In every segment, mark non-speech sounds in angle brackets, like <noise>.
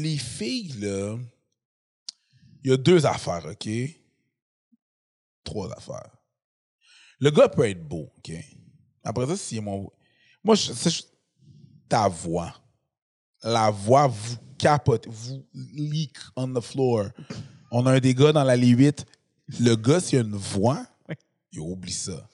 Les filles, là, il y a deux affaires, OK? Trois affaires. Le gars peut être beau, OK? Après ça, si mon. Moi, c'est ta voix. La voix vous capote, vous leak on the floor. On a un des gars dans la Ligue 8. Le gars, s'il a une voix, il oublie ça.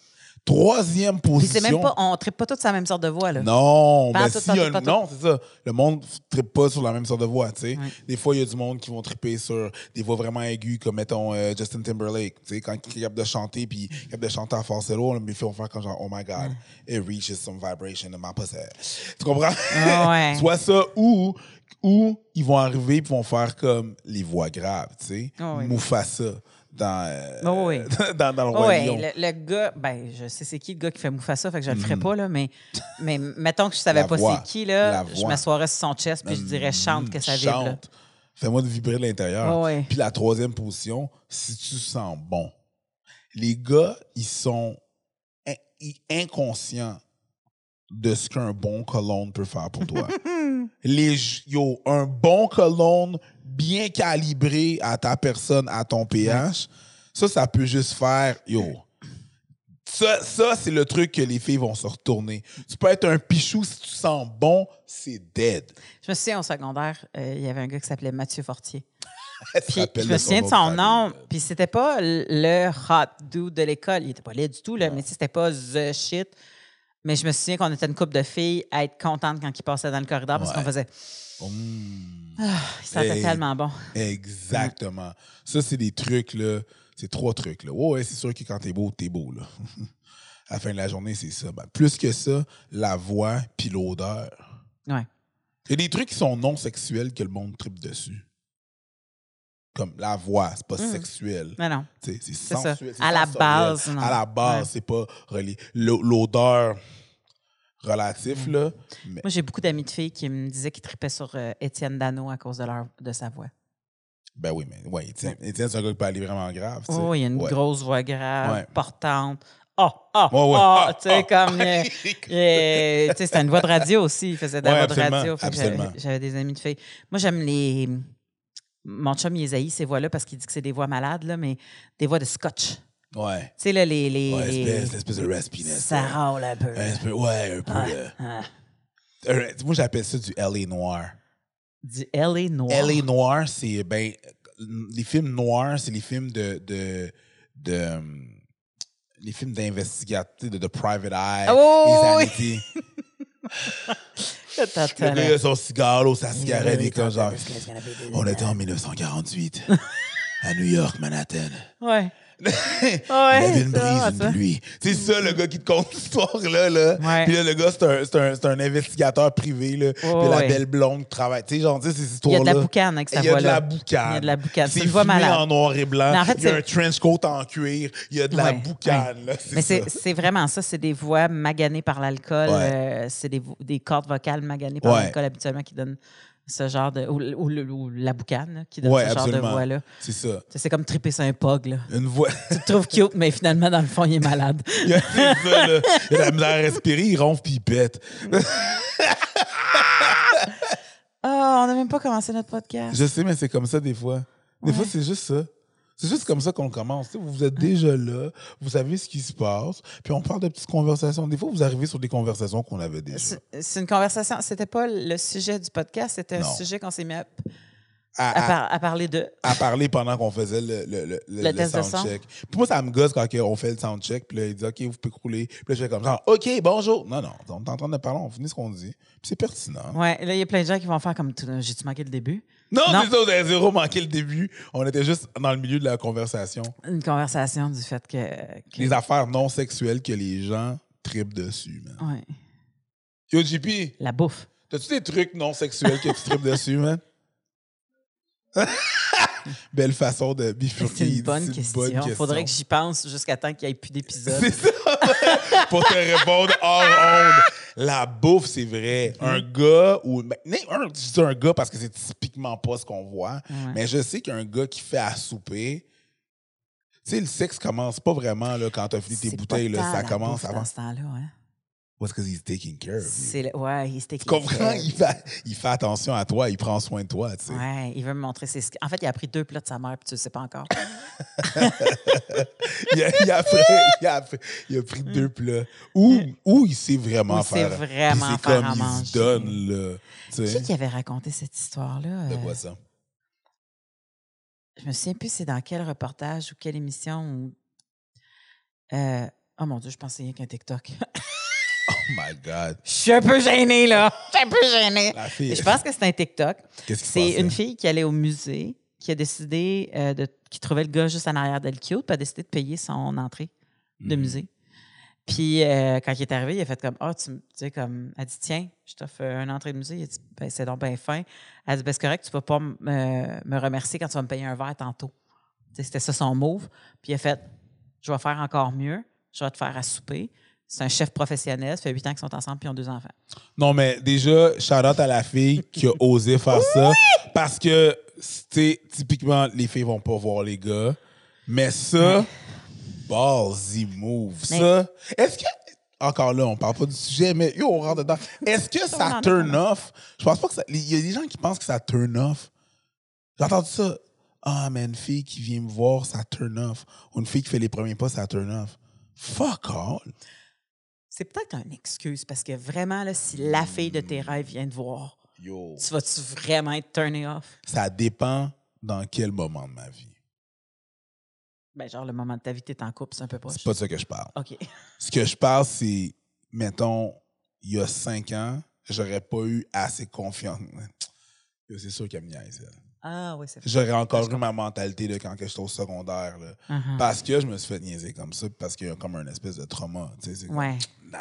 Troisième Puis position. c'est même pas, on ne pas tous la même sorte de voix, là. Non, mais tout, si y a non, c'est ça. Le monde ne trippe pas sur la même sorte de voix, tu sais. Des fois, il y a du monde qui vont tripper sur des voix vraiment aiguës, comme mettons euh, Justin Timberlake, tu sais, quand il est capable de chanter, puis il est capable de chanter en falsetto, là, mais il fait faire comme genre, oh my God, it reaches some vibration in my pussy. Tu comprends? Ah ouais. <laughs> Soit ça, ou, ou ils vont arriver et vont faire comme les voix graves, tu sais. Ah ouais. Mufasa dans, euh, ouais. <laughs> dans, dans le Roi Oui, Lion. le, le gars, ben, je sais c'est qui le gars qui fait Mufasa, fait que je le ferai pas, là, mais, <laughs> mais mettons que je savais La pas c'est qui, là, je m'assoirais sur son chest puis je dirais chante que ça vibre. Chante. Fais-moi de vibrer de l'intérieur. Puis la troisième position, si tu sens bon. Les gars, ils sont in- inconscients de ce qu'un bon cologne peut faire pour toi. <laughs> Les, yo, un bon cologne bien calibré à ta personne, à ton pH, ça, ça peut juste faire, yo. Ça, ça c'est le truc que les filles vont se retourner. Tu peux être un pichou si tu sens bon, c'est dead. Je me souviens au secondaire, euh, il y avait un gars qui s'appelait Mathieu Fortier. <laughs> Puis je me souviens de son famille. nom, puis c'était pas le hot dude de l'école. Il était pas laid du tout, là, mais c'était pas the shit. Mais je me souviens qu'on était une couple de filles à être contentes quand il passait dans le corridor parce Ouais. qu'on faisait Mm. Ah, il sentait tellement bon. Exactement. Ça, c'est des trucs, là. C'est trois trucs, là. Ouais, c'est sûr que quand t'es beau, t'es beau, là. <laughs> à la fin de la journée, c'est ça. Ben, plus que ça, la voix puis l'odeur. Ouais. Il y a des trucs qui sont non sexuels que le monde tripe dessus. Comme la voix, c'est pas Mm. sexuel. Mais non. C'est ça. sensuel. À la base, non. À la base, Ouais. c'est pas relié. L'o- L'odeur relatif, là. Mais Moi, j'ai beaucoup d'amis de filles qui me disaient qu'ils tripaient sur euh, Étienne Dano à cause de, leur, de sa voix. Ben oui, mais ouais, Étienne, Étienne, c'est un gars qui peut aller vraiment grave. Oh, il y a une Ouais. grosse voix grave, Ouais. portante. Ah, ah, Ouais, ouais. ah, Ah, tu sais, comme. euh, <laughs> euh, tu sais, c'était une voix de radio aussi. Il faisait de la voix de radio. J'avais- des amis de filles. Moi, j'aime les. Mon chum, il haït ces voix-là parce qu'il dit que c'est des voix malades, là, mais des voix de scotch. Tu Ouais. sais, là, les. les Ouais, espèce, espèce de raspiness. ça là. râle un peu. Un peu- ouais, un peu. Ouais. Ah. Euh, Moi, j'appelle ça du LA noir. Du L.A. noir. LA noir, c'est ben les films noirs, c'est les films de de, de hum, les films d'investigatifs de, de Private Eye, Oh, les oui. Le gars, il a son cigare, sa cigarette, est comme genre. On était en 1948 <laughs> à New York, Manhattan. Ouais. Il <laughs> Ouais, avait une c'est brise, une ça. pluie. C'est ça, le gars qui te conte l'histoire-là. Là. Ouais. Puis là, le gars, c'est un, un, un investigateur privé. Là. Puis la ouais. belle blonde qui travaille. Tu sais, genre, tu sais, ces Il y a histoires-là. de la boucane avec sa Il y a de voix-là. la boucane. Il y a de la boucane. C'est malade. en noir et blanc. Mais en fait, il y a un trench coat en cuir. Il y a de la boucane. Là, Mais c'est vraiment ça, c'est des voix maganées par l'alcool. Euh, c'est des, des cordes vocales maganées par l'alcool habituellement qui donnent ce genre de. Ou, ou le- ou la boucane là, qui donne Ouais, ce genre de voix-là. C'est ça. C'est comme triper sur un pog. Là. Une voix. Tu te trouves cute, mais finalement, dans le fond, il est malade. <laughs> Il y a ça, là. Il a la misère à respirer, il ronfle puis il pète. Ah, on n'a même pas commencé notre podcast. Je sais, mais c'est comme ça des fois. Des fois, c'est juste ça. C'est juste comme ça qu'on commence. Vous êtes déjà là, vous savez ce qui se passe, puis on parle de petites conversations. Des fois, vous arrivez sur des conversations qu'on avait déjà. C'est une conversation. C'était pas le sujet du podcast, c'était un Non. sujet qu'on s'est mis à, À, à à- par- à parler de. à parler pendant qu'on faisait le, le, le, Le test de son. soundcheck. Puis moi, ça me gosse quand on fait le soundcheck, puis là, il dit OK, vous pouvez rouler. Puis là, je fais comme genre OK, bonjour. Non, non, on est en train de parler, on finit ce qu'on dit. Puis c'est pertinent. Ouais, là, il y a plein de gens qui vont faire comme. tout- J'ai-tu manqué le début? Non, Non. c'est ça, vous avez zéro manqué le début. On était juste dans le milieu de la conversation. Une conversation du fait que. que- Les affaires non sexuelles que les gens tripent dessus, man. Ouais. Yo, JP, La bouffe. t'as-tu des trucs non sexuels que tu tripes <laughs> dessus, man? <laughs> Belle façon de bifurquer. C'est une bonne C'est question. Faudrait que j'y pense jusqu'à temps qu'il n'y ait plus d'épisodes. <laughs> C'est ça. Pour te répondre hors onde. La bouffe, c'est vrai. Un gars ou. ben, un- je dis un gars parce que c'est typiquement pas ce qu'on voit. Ouais. Mais je sais qu'un gars qui fait à souper. Tu sais, le sexe commence pas vraiment là, quand t'as fini tes bouteilles. Là, ça commence avant. Dans ce temps-là, hein. What's because he's taking care of you. Ouais, il Tu comprends? Il fait, il fait attention à toi, il prend soin de toi, tu sais. Ouais, il veut me montrer ses. En fait, il a pris deux plats de sa mère, puis tu le sais pas encore. <laughs> il, a, il a pris, il a pris- il a pris deux plats. Ou, ou il sait vraiment Ou il sait faire. vraiment c'est faire comme à il manger. se donne, là. Tu Qui sais. qui avait raconté cette histoire-là? De Euh, quoi ça? Je me souviens plus c'est dans quel reportage ou quelle émission. Ou... Euh, Oh mon Dieu, je pensais rien qu'un TikTok. <laughs> Oh my God. Je suis un peu gênée, là. Je suis un peu gênée. La fille. Je pense que c'est un TikTok. Qu'est-ce qui se C'est une fille qui allait au musée, qui a décidé euh, de. qui trouvait le gars juste en arrière d'elle cute, puis a décidé de payer son entrée de Mhm. musée. Puis euh, quand il est arrivé, il a fait comme Ah, tu, me- tu sais, comme. Elle dit Tiens, je t'offre une entrée de musée. Il a dit Ben, c'est donc bien fin. Elle dit Ben, c'est correct, tu vas pas m- me, me remercier quand tu vas me payer un verre tantôt. Tu sais, C'était ça son move. Puis il a fait Je vais faire encore mieux. Je vais te faire à souper. C'est un chef professionnel. Ça fait huit ans qu'ils sont ensemble puis ils ont deux enfants. Non, mais déjà, out à la fille qui a osé faire ça. Parce que, tu typiquement, les filles vont pas voir les gars. Mais ça, ballsy move. Mais- Ça, est-ce que. Encore là, on parle pas du sujet, mais yo, on rentre dedans. Est-ce que ça turn dedans. off? Je pense pas que ça. Il y a des gens qui pensent que ça turn off. J'ai entendu ça. Ah, mais une fille qui vient me voir, ça turn off. Ou une fille qui fait les premiers pas, ça turn off. Fuck all. C'est peut-être une excuse parce que vraiment, là, si la fille de tes rêves vient te voir, Yo. tu vas-tu vraiment être turné off? Ça dépend dans quel moment de ma vie. Ben, genre, le moment de ta vie, t'es en couple, c'est un peu poche. C'est pas de ça que je parle. OK. Ce que je parle, c'est, mettons, il y a cinq ans, j'aurais pas eu assez confiance. C'est sûr qu'elle me niaise, elle. Ah, oui, c'est. J'aurais encore eu ma mentalité de quand que j'étais au secondaire. Là. Mhm. Parce que je me suis fait niaiser comme ça, parce qu'il y a comme un espèce de trauma. Tu sais, c'est comme, Ouais. nah,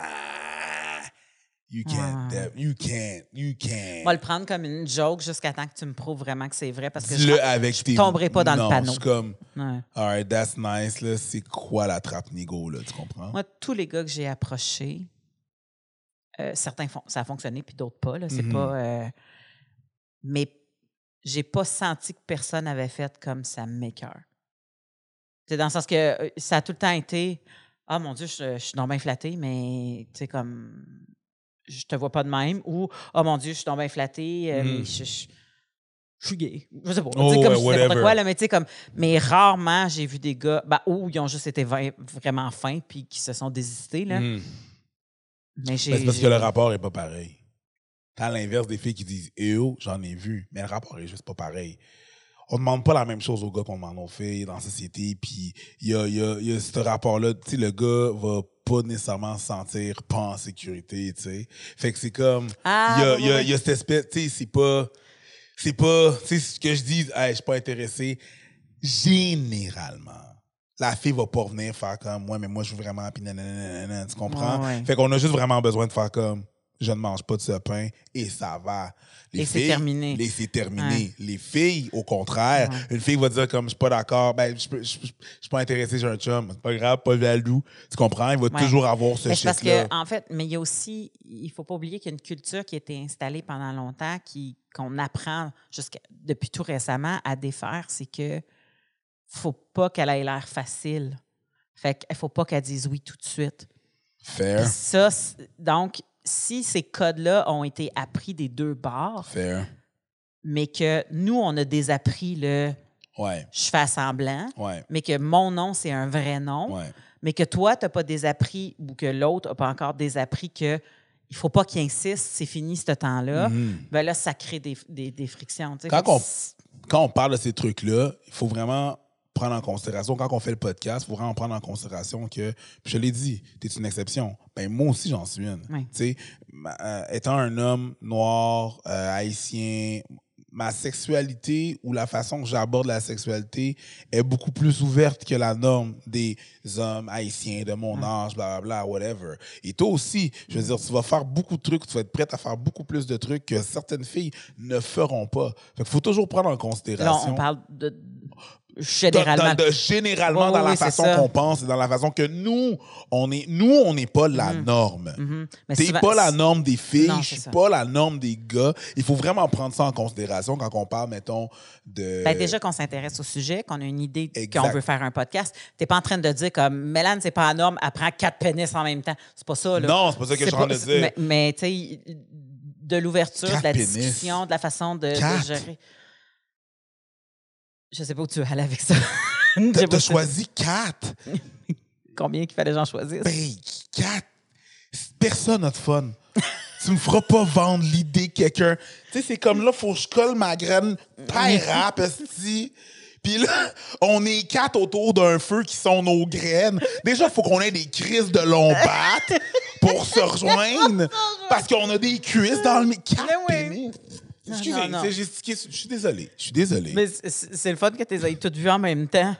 you can't, you can't, you can't. On va le prendre comme une joke jusqu'à temps que tu me prouves vraiment que c'est vrai parce que je, avec tes... tomberai pas dans le panneau. je suis comme, Ouais. alright, that's nice, là. C'est quoi la trappe nigo, là, tu comprends? Moi, tous les gars que j'ai approchés, euh, certains font, ça a fonctionné, puis d'autres pas. Là, c'est Mhm. pas. euh, mais j'ai pas senti que personne avait fait comme ça m'écœure. C'est dans le sens que euh, ça a tout le temps été Ah mon Dieu, je, je suis donc bien flattée, mais tu sais, comme je te vois pas de même. Ou Oh mon Dieu, je suis donc bien flattée, euh, mais Mhm. je, je- je suis gay. Je sais pas. Oh, sais, comme ouais, je whatever. quoi, là, mais tu sais, comme. Mais rarement, j'ai vu des gars bah, où ils ont juste été vra- vraiment fins puis qui se sont désistés. Là. Mm. Mais j'ai. Ben, c'est parce que le rapport est pas pareil. T'as l'inverse des filles qui disent Ew, j'en ai vu, mais le rapport est juste pas pareil. On demande pas la même chose aux gars qu'on demande aux filles dans la société, puis il y a, y, a, y a ce rapport-là. Tu sais, le gars va pas nécessairement se sentir pas en sécurité, tu sais. Fait que c'est comme. Ah, il y a, y a- y a cette espèce. Tu sais, c'est pas. C'est pas. Tu sais, ce que je dis, hey, je suis pas intéressé. Généralement, la fille va pas venir faire comme moi, mais moi, je veux vraiment. Puis nanana, nanana, tu comprends? Ouais, ouais. Fait qu'on a juste vraiment besoin de faire comme je ne mange pas de ce pain et ça va. Les Et c'est filles- terminé. Les, c'est terminé. Les filles, au contraire, une fille va dire comme je suis pas d'accord, ben je, suis pas intéressé, j'ai un chum, c'est pas grave, pas valou. Tu comprends? Il va Ouais. toujours avoir ce c'est parce shit-là. que, en fait, mais il y a aussi, il faut pas oublier qu'il y a une culture qui a été installée pendant longtemps, qui qu'on apprend jusqu'à depuis tout récemment à défaire, c'est que faut pas qu'elle ait l'air facile. Fait qu'il faut pas qu'elle dise oui tout de suite. Fair, ça, donc, si ces codes-là ont été appris des deux bords, fair. mais que nous, on a désappris le Ouais, je fais semblant, ouais, mais que mon nom, c'est un vrai nom, ouais. mais que toi, tu n'as pas désappris ou que l'autre n'a pas encore désappris que il faut pas qu'il insiste, c'est fini ce temps-là, Mhm. ben là, ça crée des, des, des frictions. on- Quand on parle de ces trucs-là, il faut vraiment prendre en considération, quand on fait le podcast, il faut vraiment prendre en considération que, je l'ai dit, tu es une exception. Ben, moi aussi, j'en suis une. Oui. Tu euh, étant un homme noir, euh, haïtien, ma sexualité ou la façon que j'aborde la sexualité est beaucoup plus ouverte que la norme des hommes haïtiens de mon âge, blablabla, whatever. Et toi aussi, je veux dire, tu vas faire beaucoup de trucs, tu vas être prête à faire beaucoup plus de trucs que certaines filles ne feront pas. Fait qu'il faut toujours prendre en là, considération. on parle de. Généralement. De- généralement dans oui, la façon qu'on pense et dans la façon que nous, on est, nous, on n'est pas la norme. Mhm. Mais T'es pas la norme des filles, Non, je suis ça. pas la norme des gars. Il faut vraiment prendre ça en considération quand on parle, mettons, de. Ben, déjà qu'on s'intéresse au sujet, qu'on a une idée qu'on veut faire un podcast, t'es pas en train de dire comme Mélane, c'est pas la norme, elle prend quatre pénis en même temps. C'est pas ça, là. Non, c'est pas ça que je suis en train de dire. Mais, mais, tu sais, de l'ouverture, de la pénis. discussion, de la façon de, de gérer. Je sais pas où tu veux aller avec ça. <laughs> T'as pas- choisi quatre. <laughs> Combien qu'il fallait j'en choisisse? Ben, quatre. Personne n'a de fun. <laughs> tu me feras pas vendre l'idée quelqu'un. Tu sais, c'est comme là, faut que je colle ma graine paille rap, esti. Puis là, on est quatre autour d'un feu qui sont nos graines. Déjà, faut qu'on ait des crises de lombattes pour se rejoindre. Parce qu'on a des cuisses dans le... mi- Quatre oui. Pénis. Non, Excusez, non, non. c'est. Je suis désolé. Je suis désolé. Mais c'est c'est le fun que tu les aies toutes vues en même temps.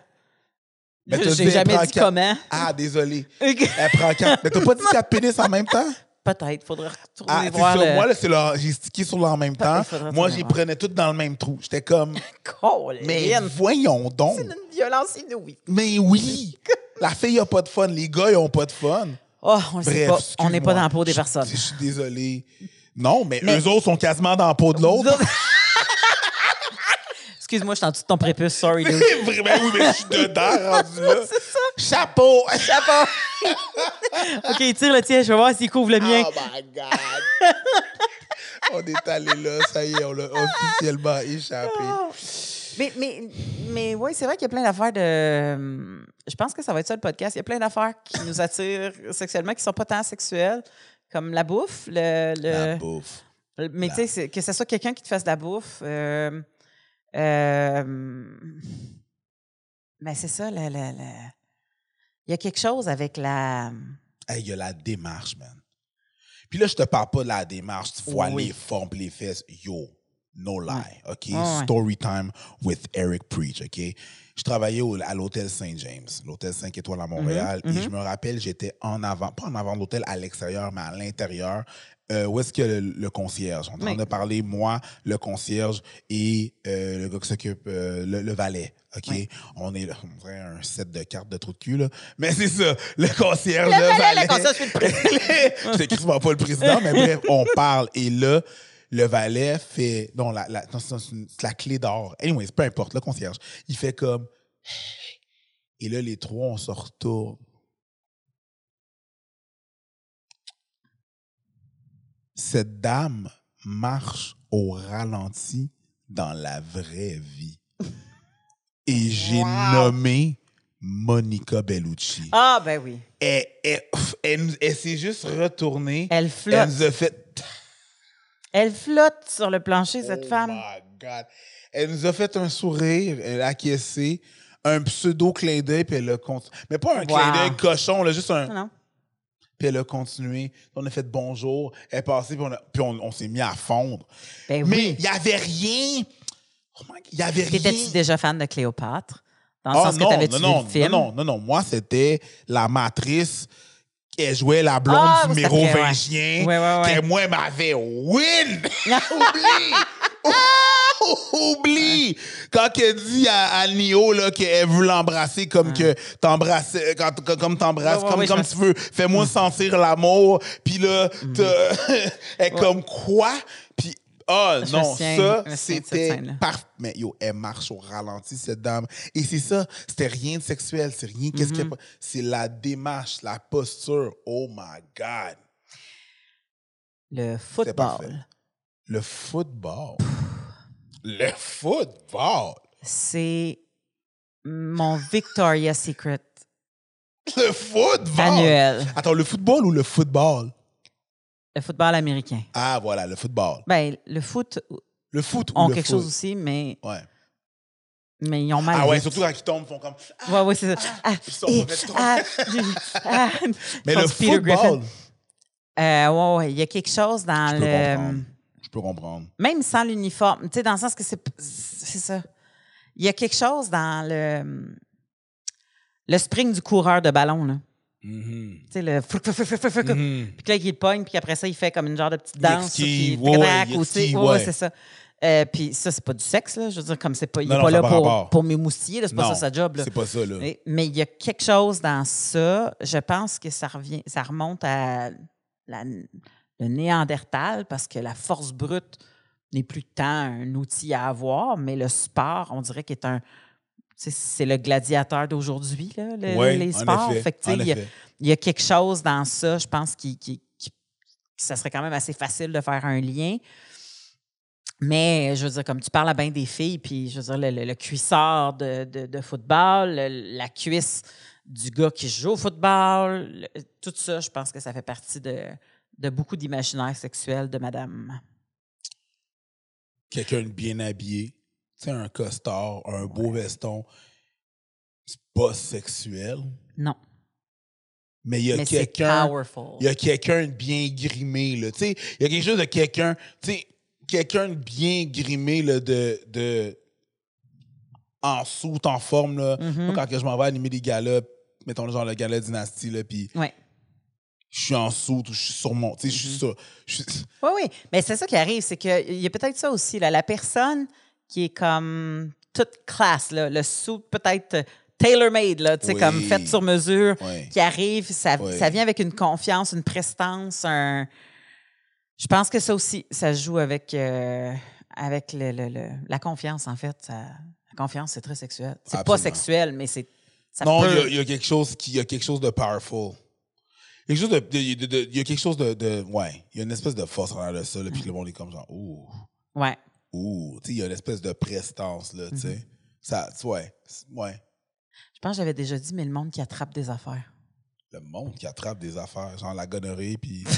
Ben, t'as J'ai jamais prend dit quatre- comment. Ah, désolé. Elle prend quatre. Mais t'as pas dit quatre <laughs> pénis en même temps? Peut-être, faudrait retourner Ah, c'est voir ça. le... Moi, là, c'est leur... j'ai stické sur le en même temps. Moi, j'y prenais toutes dans le même trou. J'étais comme, <laughs> Colin, mais voyons donc. C'est une violence inouïe. Mais oui, <laughs> la fille a pas de fun, les gars, ils ont pas de fun. Oh, on le sait Bref, pas. On n'est pas excuse-moi. dans la peau des Je- personnes. Je suis désolé. Non, mais, Mais- eux autres sont quasiment dans la peau de l'autre. <laughs> Excuse-moi, je suis en dessous de ton prépuce. Sorry, <laughs> dude. Vraiment, oui, mais je suis dedans, <laughs> rendu là. Chapeau! Chapeau. OK, tire le tien. Je vais voir s'il couvre le mien. Oh my God! on est allé là, ça y est, on l'a officiellement échappé. Mais, mais, mais oui, c'est vrai qu'il y a plein d'affaires de. Je pense que ça va être ça le podcast. Il y a plein d'affaires qui nous attirent sexuellement, qui ne sont pas tant sexuelles, comme la bouffe. Le, le- La bouffe. Mais tu sais, que ce soit quelqu'un qui te fasse de la bouffe. euh, euh, mais c'est ça, la- il y a quelque chose avec la. Hey, il y a la démarche, man. Puis là, je te parle pas de la démarche. Tu vois Oui. les formes les fesses. Yo, no lie, OK? Ouais. Story time with Eric Preach, OK? Je travaillais au- à l'hôtel Saint-James, l'hôtel 5 étoiles à Montréal. Mhm, Et je me rappelle, j'étais en avant, pas en avant de l'hôtel, à l'extérieur, mais à l'intérieur. Euh, où est-ce qu'il y a le, le concierge? On est en train de parler, moi, le concierge et euh, le gars qui s'occupe, euh, le, le valet. OK? Oui. On est là, on dirait un set de cartes de trou de cul, là. Mais c'est ça, le concierge, Le le, valet, valet. le concierge, c'est le président. <laughs> Je t'écris pas le président, mais bref, on parle. Et là, le valet fait. Non, la, la, c'est la clé d'or. Anyways, peu importe, le concierge. Il fait comme. <sighs> Et là, les trois, on se retourne. Cette dame marche au ralenti dans la vraie vie. Et j'ai Wow. nommé Monica Bellucci. Ah, ben oui. Elle, elle- elle elle s'est juste retournée. Elle Elle flotte. nous a fait. Elle flotte sur le plancher, cette Oh femme. my God. Elle nous a fait un sourire, elle a acquiescé, un pseudo clin d'œil, puis elle a continué. Mais pas un Wow. clin d'œil cochon, là, juste un. Non. Puis elle a continué. On a fait bonjour. Elle est passée, puis on, a- puis on, on s'est mis à fondre. Ben Mais il n'y avait rien. Oh my Il n'y avait rien. T'étais-tu déjà fan de Cléopâtre? Dans le Ah sens non, que t'avais non, vu non, le film? non, non, non, non. Moi, c'était la matrice. Elle jouait la blonde Ah, du 20 ouais. chien. Ouais, ouais. Que moi, elle m'avait win. <laughs> <laughs> Oublie. <laughs> Oublie! Quand elle dit à, à Nio là, qu'elle veut l'embrasser comme que t'embrasses, quand, comme t'embrasses, comme, comme tu veux, fais-moi sentir l'amour. Puis là, t'as- elle est comme quoi? Puis ah me non, ça c'était parfait. Mais yo, elle marche au ralenti cette dame. Et c'est ça, c'était rien de sexuel, c'est rien. Qu'est-ce Mm-hmm. qu'elle a- C'est la démarche, la posture. Oh my God, Le football. Le football. Le football. C'est mon Victoria's Secret Le football. annuel. Attends, le football ou le football? Le football américain. Ah, voilà, le football. Ben, le foot Le foot ou ont le quelque foot? chose aussi, mais, Ouais. mais ils ont mal. Ah ouais, surtout quand ils tombent, ils font comme. Ouais, ouais, c'est ça. Ah, Ils sont et- ah, <laughs> ah, Mais le football, Euh, ouais, ouais, il y a quelque chose dans je peux le. comprendre. Je peux comprendre. Même sans l'uniforme, tu sais, dans le sens que c'est. C'est ça. Il y a quelque chose dans le. Le spring du coureur de ballon, là. Mhm. Tu sais, le. Mhm. Puis là, il pogne, puis après ça, il fait comme une genre de petite danse. ouais, braque il aussi. Ouais, c'est ça. Euh, puis ça, c'est pas du sexe, là. Je veux dire, comme c'est pas, il Non, est non, pas là pour, rapport. pour m'émoustiller, là. C'est pas ça sa job, là. C'est pas ça, là. Mais- Mais il y a quelque chose dans ça. Je pense que ça revient, ça remonte à la- le néandertal parce que la force brute n'est plus tant un outil à avoir, mais le sport, on dirait qu'il est un. C'est le gladiateur d'aujourd'hui, le- les en sports. il y a- effet. il y a quelque chose dans ça, je pense, qui, qui, qui- ça serait quand même assez facile de faire un lien. Mais, je veux dire, comme tu parles à bien des filles, puis je veux dire, le, le- le cuissard de, de- de football, le- la cuisse du gars qui joue au football, tout ça, je pense que ça fait partie de, de beaucoup d'imaginaires sexuels de madame. Quelqu'un de bien habillé, sais, un costard, un beau veston, c'est pas sexuel, Non. mais il y a quelqu'un. powerful. Il y a quelqu'un de bien grimé, là. Tu sais, il y a quelque chose de quelqu'un, tu sais, quelqu'un de bien grimé, là, de, de, en soute, en forme, là. Mhm. Moi, quand je m'en vais animer des galas, mettons genre le gala dynastie, là, puis Ouais. je suis en soute ou je suis sur mon, tu sais, je suis sur, je suis- Oui, oui. Mais c'est ça qui arrive, c'est qu'il y a peut-être ça aussi. Là. La personne qui est comme toute classe, là, le sou peut-être tailor-made, là, tu sais, Oui. comme fait sur mesure, qui arrive, ça, Oui. ça vient avec une confiance, une prestance, un... Je pense que ça aussi, ça joue avec, euh, avec le- le- le- la confiance, en fait. Ça- la confiance, c'est très sexuel. C'est pas sexuel, mais c'est... non, il y peut- a- il y, a quelque chose qui, y a quelque chose de powerful. Quelque chose de- il y a quelque chose de, de- ouais, il y a une espèce de force en arrière de ça, là, puis le monde est comme genre, ouh, Ouais. Ouh, tu sais, il y a une espèce de prestance, là, tu sais. Ça, ouais, ouais. Je pense que j'avais déjà dit, mais le monde qui attrape des affaires. Le monde qui attrape des affaires, genre la gonorrhée, puis. <laughs>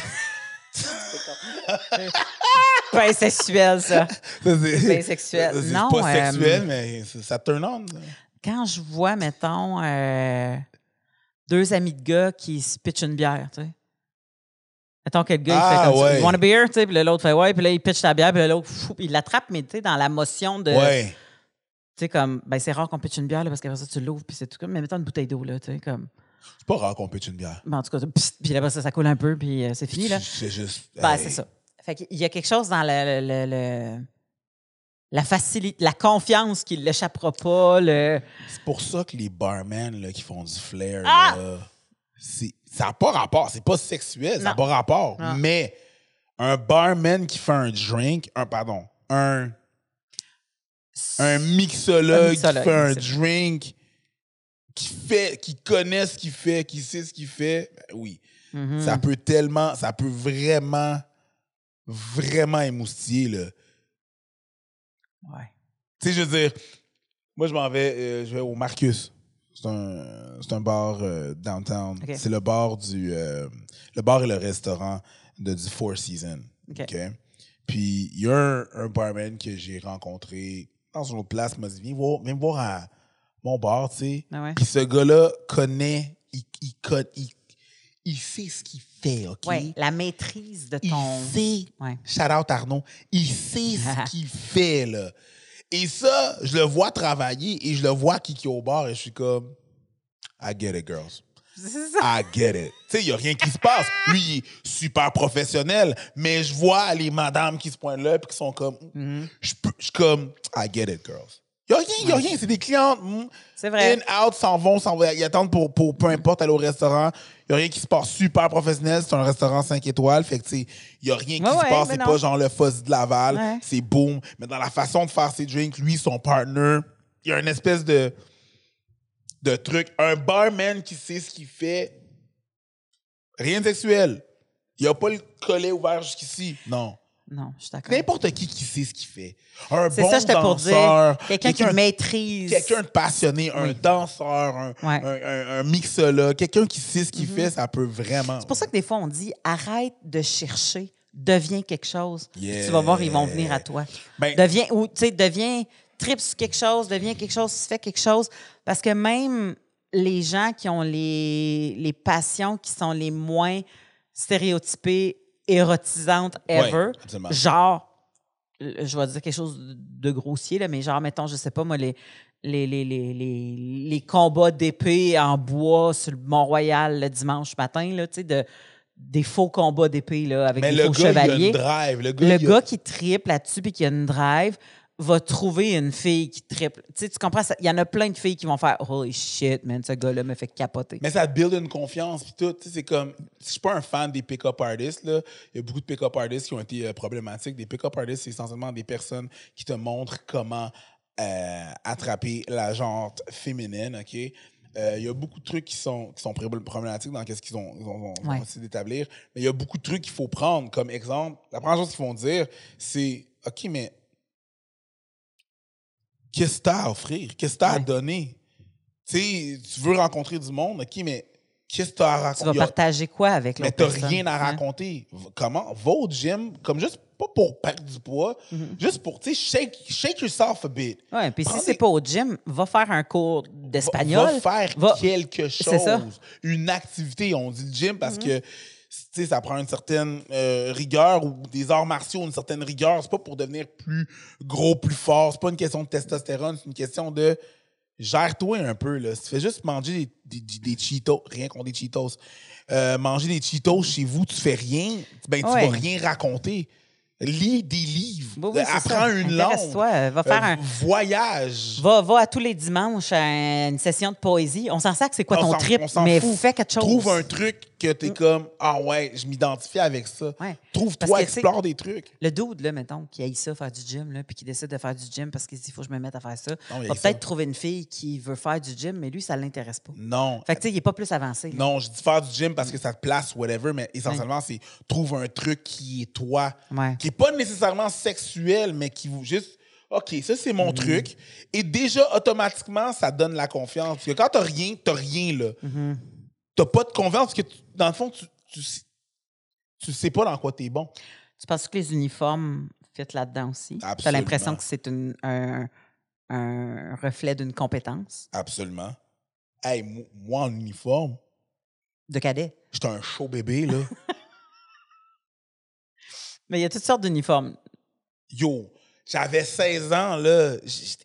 Pas sexuel, ça. c'est sexuel. Non, pas euh, sexuel, mais ça turn on. quand je vois, mettons, euh, deux amis de gars qui se pitchent une bière, tu sais. Mettons que le gars, il Ah, fait comme ouais. You want a beer? Tu sais, puis l'autre fait ouais, puis là, il pitch la bière, puis l'autre, fou, il l'attrape, mais tu sais, dans la motion de. Ouais. Tu sais, comme, ben, c'est rare qu'on pitch une bière, là, parce qu'après ça, tu l'ouvres, puis c'est tout comme, mais mettons une bouteille d'eau, là, tu sais, comme. C'est pas rare qu'on pète une bière. Ben, en tout cas, puis là, ça, ça coule un peu, puis euh, c'est fini, là. C'est juste. Ben, hey. c'est ça. Fait qu'il y a quelque chose dans le, le- le- la facilité, la confiance qu'il l'échappera pas, le. C'est pour ça que les barmen là, qui font du flair, Ah! là, c'est- ça n'a pas rapport. C'est pas sexuel, ça n'a pas rapport. Non. Mais un barman qui fait un drink, un pardon, un, un mixologue, Un mixologue, qui fait un drink, qui fait, qui connaît ce qu'il fait, qui sait ce qu'il fait, ben oui. Mhm. Ça peut tellement, ça peut vraiment, vraiment émoustiller, là. Ouais. Tu sais, je veux dire, moi, je m'en vais, euh, je vais au Marcus. C'est un, un bar euh, downtown. C'est le bar du. euh, le bar et le restaurant de, du Four Seasons. Puis, il y a un, un barman que j'ai rencontré dans une autre place. Il m'a dit Viens voir, viens voir à mon bar, tu sais. Ah ouais? Puis, ce gars-là connaît, il, il, il, il sait ce qu'il fait, OK? Ouais, la maîtrise de Il ton. sait Ouais. Shout out Arnaud. Il sait ce <laughs> qu'il fait, là. Et ça, je le vois travailler et je le vois kiki au bar et je suis comme, I get it, girls. I get it. Tu sais, il n'y a rien qui se passe. Lui, il est super professionnel, mais je vois les madames qui se pointent là et qui sont comme, Mhm. peux- je suis comme, I get it, girls. Il n'y a rien, il n'y a rien. C'est des clientes. mm, C'est vrai. In, out, s'en vont, s'en vont. Ils attendent pour, pour peu importe aller au restaurant. Il n'y a rien qui se passe super professionnel. C'est un restaurant 5 étoiles. Fait que, tu sais, il n'y a rien qui Ouais, se ouais, passe. mais C'est non. pas genre le fuzz de Laval. Ouais. C'est boom. Mais dans la façon de faire ses drinks, lui, son partner, il y a une espèce de, de truc. Un barman qui sait ce qu'il fait. Rien de sexuel. Il n'y a pas le collet ouvert jusqu'ici. Non. Non, je suis d'accord. N'importe qui qui sait ce qu'il fait. Un bon ça, danseur, dire. Quelqu'un qui maîtrise. quelqu'un de passionné, un danseur, un, Ouais. un, un- un mixologue, quelqu'un qui sait ce qu'il fait, ça peut vraiment. C'est pour ça que des fois, on dit arrête de chercher, deviens quelque chose. Yeah. Tu vas voir, ils vont venir à toi. Ben- deviens, ou tu sais, deviens, tripe sur quelque chose, deviens quelque chose, fais quelque chose. Parce que même les gens qui ont les, les passions qui sont les moins stéréotypées, érotisantes ever, genre, euh, je vais dire quelque chose de grossier, là, mais genre, mettons, je sais pas, moi, les, les, les, les, les, combats d'épée en bois sur le Mont-Royal le dimanche matin, là, tu sais, de, des faux combats d'épée là, avec Mais des le faux gars, il a chevaliers. une drive. Le gars, le a- qui triple là-dessus puis qui a une drive va trouver une fille qui triple. Tu sais, tu comprends? Il y en a plein de filles qui vont faire Holy shit, man, ce gars-là me fait capoter. Mais ça te build une confiance puis tout. Tu sais, C'est comme. Je suis pas un fan des pick-up artists. Là. Il y a beaucoup de pick-up artists qui ont été euh, problématiques. Des pick-up artists, c'est essentiellement des personnes qui te montrent comment euh, attraper la jante féminine. OK? Euh, Il y a beaucoup de trucs qui sont, qui sont problématiques dans ce qu'ils ont, ils ont, ont Ouais. essayé d'établir. Mais il y a beaucoup de trucs qu'il faut prendre. Comme exemple, la première chose qu'ils vont dire, c'est OK, mais qu'est-ce que tu as à offrir? Qu'est-ce que tu as à donner? Tu tu veux rencontrer du monde, OK, mais qu'est-ce que tu as à Tu vas raconter? partager quoi avec Mais l'autre t'as personne? rien à raconter. Comment? Va au gym, comme juste, pas pour perdre du poids, Mm-hmm. juste pour, tu sais, shake, shake yourself a bit. Ouais, puis si Prends c'est des- pas au gym, va faire un cours d'espagnol. Va faire Va- quelque. Mm-hmm. chose. Une activité. On dit le gym parce que, tu sais, ça prend une certaine euh, rigueur ou des arts martiaux, une certaine rigueur. C'est pas pour devenir plus gros, plus fort. C'est pas une question de testostérone, c'est une question de gère-toi un peu. Là. Si tu fais juste manger des, des, des Cheetos, rien contre des Cheetos, euh, manger des Cheetos chez vous, tu fais rien, ben, tu Ouais. vas rien raconter. Lis des livres, Oui, oui, c'est apprends ça. une langue, Intéresse-toi, va faire euh, un- voyage. Va, va à tous les dimanches à une session de poésie. On s'en sait que c'est quoi On ton trip, mais fout. fais quelque chose. Trouve un truc que t'es comme Ah ouais, je m'identifie avec ça. Ouais. Trouve-toi, explore des trucs. Le dude, là, mettons, qui aille ça faire du gym, là, puis qui décide de faire du gym parce qu'il dit, il faut que je me mette à faire ça, Non, va peut-être trouver une fille qui veut faire du gym, mais lui, ça l'intéresse pas. Non. Fait que, tu sais, il est pas plus avancé. là. Non, je dis faire du gym parce que ça te place, whatever, mais essentiellement, c'est trouve un truc qui est toi, Ouais. qui est pas nécessairement sexuel, mais qui vous juste. OK, ça, c'est mon truc. Et déjà, automatiquement, ça donne la confiance. Parce que quand t'as rien, t'as rien, là. T'as pas de confiance parce que, tu- dans le fond, tu, tu, sais- tu sais pas dans quoi t'es bon. Tu penses que les uniformes fit là-dedans aussi? Tu as l'impression que c'est un, un reflet d'une compétence? Absolument. Hey, mo- moi, en uniforme, de cadet. j'étais un chaud bébé, là. <laughs> Mais il y a toutes sortes d'uniformes. Yo, j'avais 16 ans, là.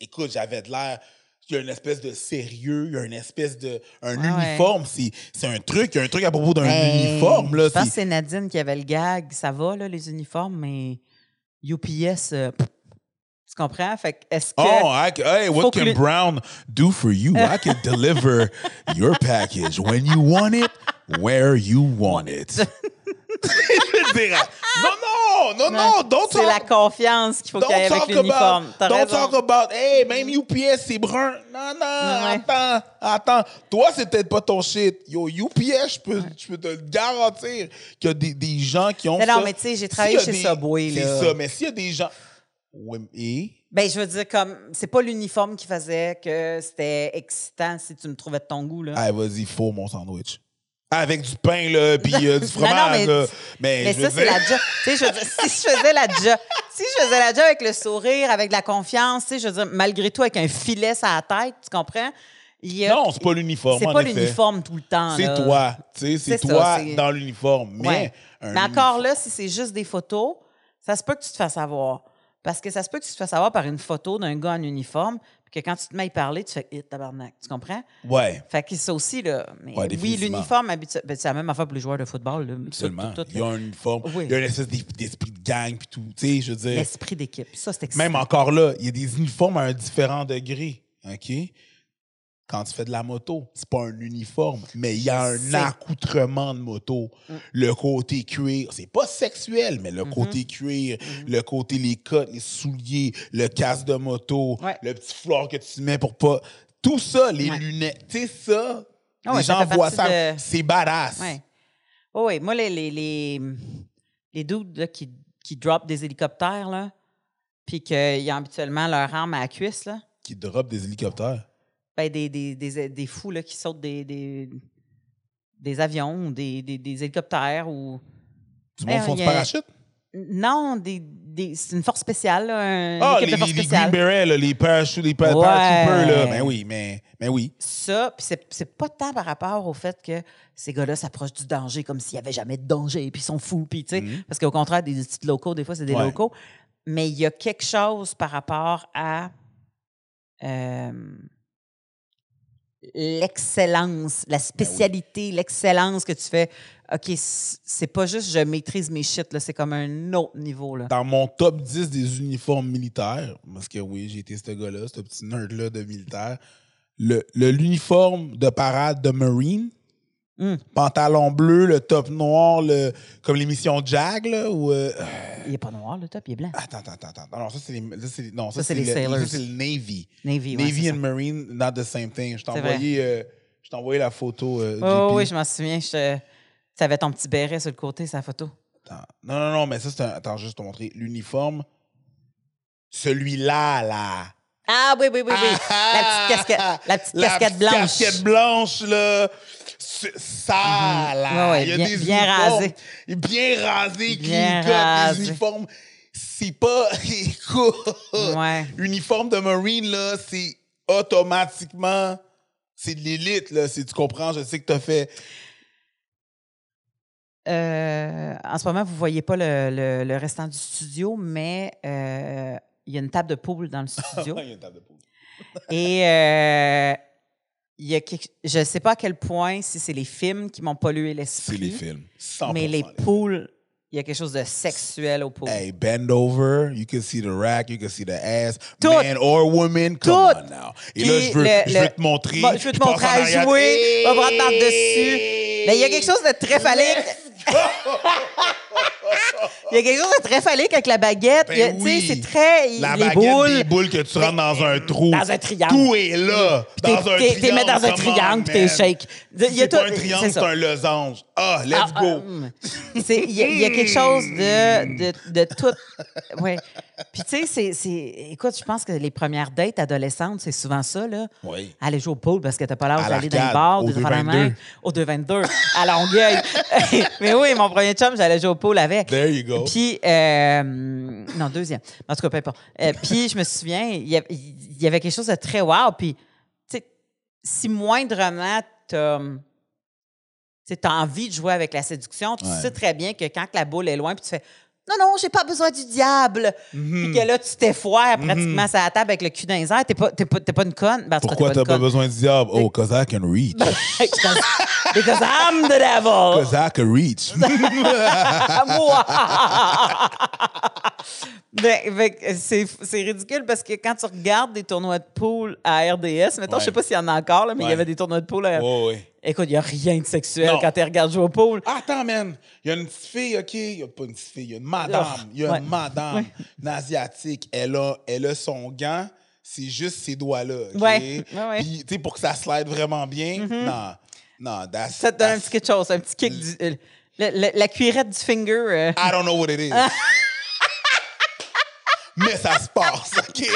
Écoute, j'avais de l'air. Il y a une espèce de sérieux, il y a une espèce de. Un Ouais, ouais. uniforme, c'est c'est un truc, il y a un truc à propos d'un Ben, uniforme, là. Je pense que c'est- Nadine qui avait le gag. Ça va, là, les uniformes, mais UPS, euh, tu comprends? Fait que est-ce que. Oh, I, hey, what can Brown do for you? I can deliver <laughs> your package when you want it, where you want it. <laughs> Non, non, non, non, don't c'est la confiance qu'il faut qu'il y ait avec l'uniforme. don't raison. talk about, hey, même UPS, c'est brun. Non, non, Ouais. attends, attends. Toi, c'est peut-être pas ton shit. Yo, UPS, je peux, je peux te le garantir qu'il y a des, des gens qui ont Mais non, ça. mais tu sais, j'ai travaillé chez des- Subway, là. C'est ça, mais s'il y a des gens... Oui, et... Ben, je veux dire, comme, c'est pas l'uniforme qui faisait que c'était excitant si tu me trouvais de ton goût, là. Ah, vas-y, faut mon sandwich. Avec du pain, là, <laughs> puis euh, du fromage, non, mais- là. Mais, ça, c'est la job. Tu sais, je veux dire, si je faisais la job, si je faisais la job avec le sourire, avec la confiance, tu sais, je veux dire, malgré tout, avec un filet sur la tête, tu comprends? A- Non, c'est pas l'uniforme, C'est pas l'uniforme tout le temps. C'est toi. Tu sais, c'est ça, toi dans l'uniforme. Mais, Ouais. Mais encore uniforme- là, si c'est juste des photos, ça se peut que tu te fasses avoir. Parce que ça se peut que tu te fasses avoir par une photo d'un gars en uniforme, que quand tu te mets à y parler, tu fais hit tabarnak. Tu comprends? Ouais, Fait que ça aussi, là. Mais Ouais, oui, l'uniforme, habitu- ben, c'est la même affaire pour les joueurs de football. là. Absolument. tout, tout, Il y a un uniforme. Oui. Il y a une espèce d'es- d'esprit de gang, puis tout. Tu sais, je veux dire. L'esprit d'équipe. Ça, c'est excitant. Même encore là, il y a des uniformes à un différent degré. OK? Quand tu fais de la moto, c'est pas un uniforme, mais il y a un accoutrement de moto. Mm. Le côté cuir, c'est pas sexuel, mais Mm-hmm. le côté cuir, le côté les cottes, les souliers, le casque de moto, Ouais. le petit fleur que tu mets pour pas. Tout ça, les Ouais. lunettes, tu sais, ça, Ah les gens voient ça, de- c'est badass. Oui. oui, moi, les, les, les, les dudes là, qui, qui drop des hélicoptères, là, puis qu'ils ont habituellement leur arme à la cuisse, là, Qui drop des hélicoptères. Ben, des, des, des, des fous là, qui sautent des, des, des avions ou des, des, des hélicoptères ou. Du monde Eh, font du parachute? Non, des, des, c'est une force spéciale, là, un- Ah, les, force les, les. Green Berets, là, les parachutes, les pa- Ouais. là. Ben oui, mais, mais oui. Ça, puis c'est, pas tant par rapport au fait que ces gars-là s'approchent du danger comme s'il n'y avait jamais de danger, puis ils sont fous, puis tu sais, Mhm. parce qu'au contraire, des petits locaux, des fois, c'est des Ouais. locaux. Mais il y a quelque chose par rapport à euh, l'excellence, la spécialité, l'excellence que tu fais. OK, c'est pas juste je maîtrise mes shit, c'est comme un autre niveau. Là. Dans mon top 10 des uniformes militaires, parce que oui, j'ai été ce gars-là, ce petit nerd-là de militaire, le- le- l'uniforme de parade de Marine, Mm. pantalon bleu, le top noir, le, comme l'émission Jag, là, euh, Il est pas noir, le top, il est blanc. attends, attends, attends. Non, ça, c'est les, ça, c'est- non, Ça, ça, c'est les le- sailors. ça, c'est le Navy. Navy, ouais, Navy c'est and ça. Marine, not the same thing. Je t'ai C'est vrai. envoyé, euh, je t'ai envoyé la photo, euh, Oh, JP. oui, je m'en souviens. Je... Tu avais ton petit béret sur le côté, sa photo. Attends. Non, non, non, mais ça, c'est un... Attends, juste te montrer. L'uniforme, celui-là, là. Ah oui, oui, oui, oui. la petite casquette, la petite La casquette blanche. casquette blanche, là. Là. Mhm. Ouais, ouais, Il y a bien- des bien uniformes rasé. Bien rasé, Bien rasé. des uniformes. C'est pas. <laughs> Écoute. Ouais. Uniforme de Marine, là, c'est automatiquement. C'est de l'élite, là. Si tu comprends, je sais que t'as fait. Euh, en ce moment, vous voyez pas le, le- le restant du studio, mais euh, il y a une table de poule dans le studio. <laughs> Il y a une table de poule. Et euh, il y a quelque- je ne sais pas à quel point, si c'est les films qui m'ont pollué C'est l'esprit, les films. 100% mais les poules, il y a quelque chose de sexuel aux poules. Hey, bend over. You can see the rack. You can see the ass. Tout. Man or woman. Come Tout. on now. Et là, Puis je veux, le- je le- veux te montrer. Bon, je veux te passe montrer à jouer. On va prendre par-dessus. Mais il y a quelque chose de très phallique. <laughs> Il y a quelque chose de très phallique avec la baguette. Ben Il y a- tu sais, oui. C'est très. La les baguette boules. des boules que tu rentres dans un trou. Dans un triangle. Tout est là. T'es- Dans un t'es- triangle. t'es mets dans un triangle, puis t'es shake. Il y a C'est tout- pas un triangle, c'est un losange. Ah, let's Ah, go. ah, hum. Il y, y a quelque chose de, de, de tout. Ouais. Puis, tu sais, c'est- c'est. Écoute, je pense que les premières dates adolescentes, c'est souvent ça, là. Oui. Aller jouer au pool parce que t'as pas l'âge d'aller dans les l'arcade, bars, au des affaires de 222. même. Au 222, à Longueuil. <laughs> Mais oui, mon premier chum, j'allais jouer au pool avec. There you go. Puis, euh, non, deuxième. En tout cas, peu importe. Euh, puis, je me souviens, il y, a- il y avait quelque chose de très wow. Puis, tu sais, si moindrement tu as envie de jouer avec la séduction, tu Ouais. sais très bien que quand la boule est loin, puis tu fais non, non, j'ai pas besoin du diable. Mhm. Puis que là, tu t'effoires pratiquement sur la table avec le cul dans les airs. T'es pas, t'es pas, t'es pas une conne. Ben, Pourquoi t'es t'as pas besoin du diable? Oh, cause I can reach. <laughs> Because, because I'm the devil. Cause I can reach. <laughs> Moi. Ben, que c'est ridicule parce que quand tu regardes des tournois de pool à RDS, mettons, Ouais. je sais pas s'il y en a encore, là, mais il y Ouais. avait des tournois de pool à oui. Écoute, il n'y a rien de sexuel Non. quand tu regardes jouer au pool. Ah, Attends, man. Il y a une petite fille, OK? Il n'y a pas une petite fille. Il y a une madame. Il y a Ouais. une madame, une asiatique. Elle a, elle a son gant. C'est juste ses doigts-là. OK? Ouais. Ouais, ouais. Puis, tu sais, pour que ça slide vraiment bien, non. Non, that's. Ça te donne un that's- petit quelque chose, un petit kick. Du, euh, le- le- la cuirette du finger. euh, I don't know what it is. <laughs> Mais ça se passe, OK? <laughs>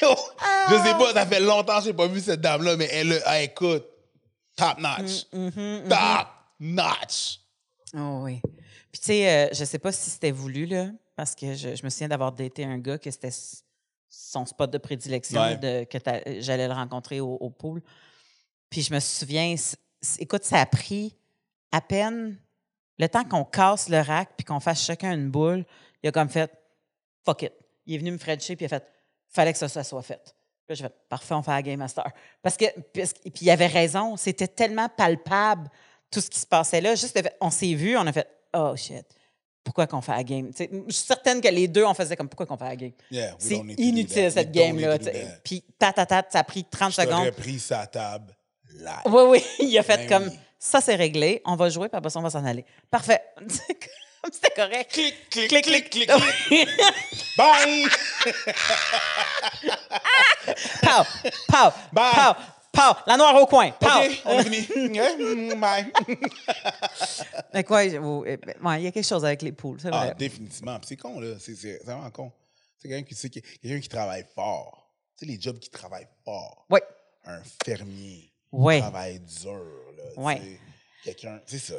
je sais pas, ça fait longtemps que j'ai pas vu cette dame-là, mais elle, a- ah, écoute, top notch. Mm, top notch. Oh oui. Puis tu sais, euh, je sais pas si c'était voulu, là, parce que je, je me souviens d'avoir daté un gars que c'était son spot de prédilection, Ouais. de, que j'allais le rencontrer au, au pool. Puis je me souviens, écoute, ça a pris à peine le temps qu'on casse le rack puis qu'on fasse chacun une boule. Il a comme fait fuck it. Il est venu me frencher puis il a fait fallait que ça, ça soit fait. Là, j'ai fait parfait, on fait la Game Master. Parce que, parce que- puis il avait raison, c'était tellement palpable tout ce qui se passait là. Juste, on s'est vu, on a fait oh shit. Pourquoi qu'on fait la game? Je suis certaine que les deux, on faisait comme pourquoi qu'on fait la game? Yeah, C'est inutile cette game-là. Puis ta, ta, ta, ça a pris 30 Je t'aurais secondes. pris sa table live. Oui, oui, <laughs> il a fait Ben comme oui. ça, c'est réglé, on va jouer, puis après ça, on va s'en aller. Parfait. <laughs> <laughs> Comme c'était correct. Clic, clic, clic, clic, clic. clic, <laughs> Bye! <laughs> Pow, pow, Bye. pow, pow. La noire au coin. Pow. OK, on est fini. Mm, Bye. Mais quoi, eh, ben, il y a quelque chose avec les poules, c'est Ah, vrai. définitivement. Puis C'est con, là. C'est vraiment con. C'est quelqu'un qui, qui travaille fort. Tu sais, les jobs qui travaillent fort. Oui, Un fermier oui. travaille dur, là. Ouais. Quelqu'un, c'est ça.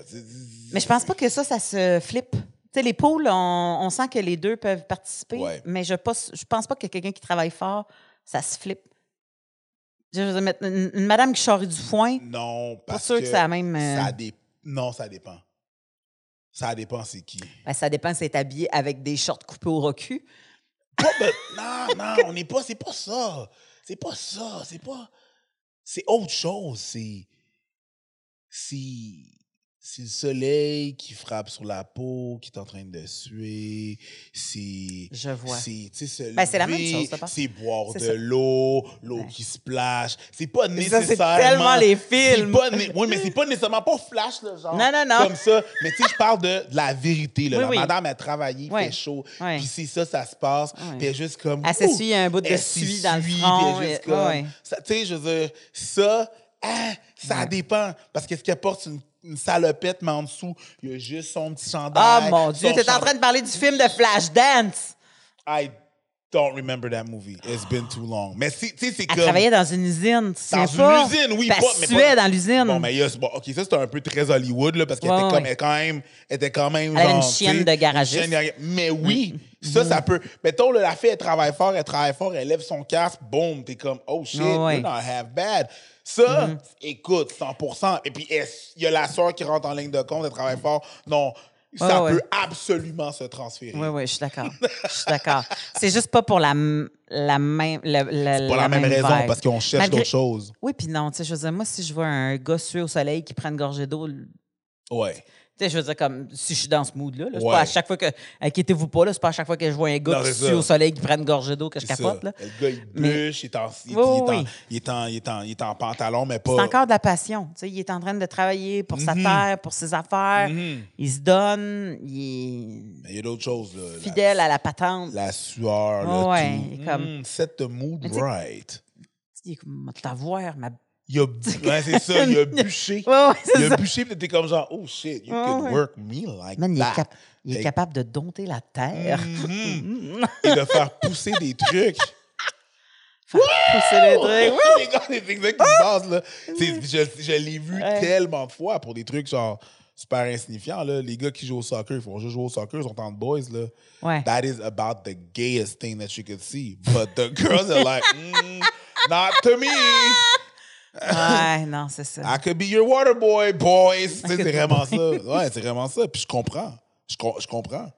Mais je pense pas que ça, ça se flippe. Tu sais, les poules, on, on sent que les deux peuvent participer, Ouais. mais je pense, je pense pas que quelqu'un qui travaille fort, ça se flippe. Je veux dire, mettre une, une madame qui charrie du foin, Non, pas parce sûr que, la même. euh, ça dé- Non, ça dépend. Ça dépend c'est qui. ben, ça dépend c'est habillé avec des shorts coupés au recul. Pas de- Non, non, on n'est pas... C'est pas ça. C'est pas ça. C'est pas... c'est autre chose. C'est. C'est. C'est le soleil qui frappe sur la peau, qui est en train de suer. C'est. Je vois. C'est, Ben, c'est la même chose, C'est boire de l'eau, l'eau Ouais. qui splash. C'est pas Ça, nécessairement. c'est tellement les films. Pas Oui, mais c'est pas nécessairement pas flash, là, genre. Non, non, non. Comme ça. Mais tu sais, je parle de, de la vérité, là. Oui, la oui. madame a travaillé, Ouais. fait chaud. Ouais. Puis c'est ça, ça se passe. Puis elle juste comme. Elle s'essuie un bout de suie dans le front, puis juste comme- Tu sais, je veux dire, ça, ah, ça Ouais. dépend. Parce qu'est-ce qu'elle porte? Une, une salopette, mais en dessous, il y a juste son petit chandail. Ah, mon Dieu, t'es en train de parler du film de Flashdance. I don't remember that movie. It's been too long. Mais c'est- tu sais, c'est Elle comme. travaillait dans une usine, tu Dans pas? une usine, oui, pas- Elle mais pas- dans l'usine. Bon, mais il y a- bon, OK, ça, c'était un peu très Hollywood, là, parce qu'elle Ouais, était, ouais. elle quand même, elle était quand même. Elle avait genre, une chienne de garagiste. chienne de. Mais oui, ça, ça peut. Mettons, là, la fille, elle travaille fort, elle travaille fort, elle lève son casque, boum, t'es comme, oh shit, Ouais, ouais. you're not half bad. Ça, écoute, 100% Et puis, il y a la soeur qui rentre en ligne de compte, elle travaille fort? Non, ça Ouais, peut ouais. absolument se transférer. Oui, oui, je suis d'accord. Je suis d'accord. C'est juste pas pour la, la même. La, la, Pour la, même, raison, parce qu'on cherche Malgré- d'autres choses. Oui, puis non, tu sais, je veux dire, moi, si je vois un gars suer au soleil qui prend une gorgée d'eau, Ouais. Sais, je veux dire, comme si je suis dans ce mood-là, là, c'est Ouais. pas à chaque fois que. Inquiétez-vous pas, là, c'est pas à chaque fois que je vois un gars Non, qui c'est sue ça. au soleil qui prend une gorgée d'eau que je C'est capote, ça. là. Le gars, il Mais- bûche, il est en, il, Oui, est en- oui. il est en- il est en- il est en pantalon, mais pas. C'est encore de la passion. Tu sais, il est en train de travailler pour sa Mhm. terre, pour ses affaires. Mhm. Il se donne, il Mais il y a d'autres choses. Là. est fidèle à la patente. La, la sueur, là, Ouais, tout. comme- Mm, set the mood Mais tu sais- right. Il est comme, t'avoir, ma. Il a, <laughs> ouais, c'est ça, il a bûché. Ouais, ouais, Il ça. a bûché, puis t'es comme genre, oh shit, you ouais. work me like Man, il est, that. cap- il est capable de dompter la terre. Mhm. Et de faire pousser des trucs. <laughs> Faire pousser le truc. Oui. les exact qui se passe, là. Je, je l'ai vu tellement de fois pour des trucs genre super insignifiants, là. Les gars qui jouent au soccer, ils font juste jouer au soccer, ils sont en boys, là. Ouais. That is about the gayest thing that you could see. But the girls are like, mm, not to me. Ouais, non, c'est ça. I could be your water boy, boys. C'est vraiment ça. <laughs> Ouais, c'est vraiment ça. Puis je comprends. Je, com- je comprends.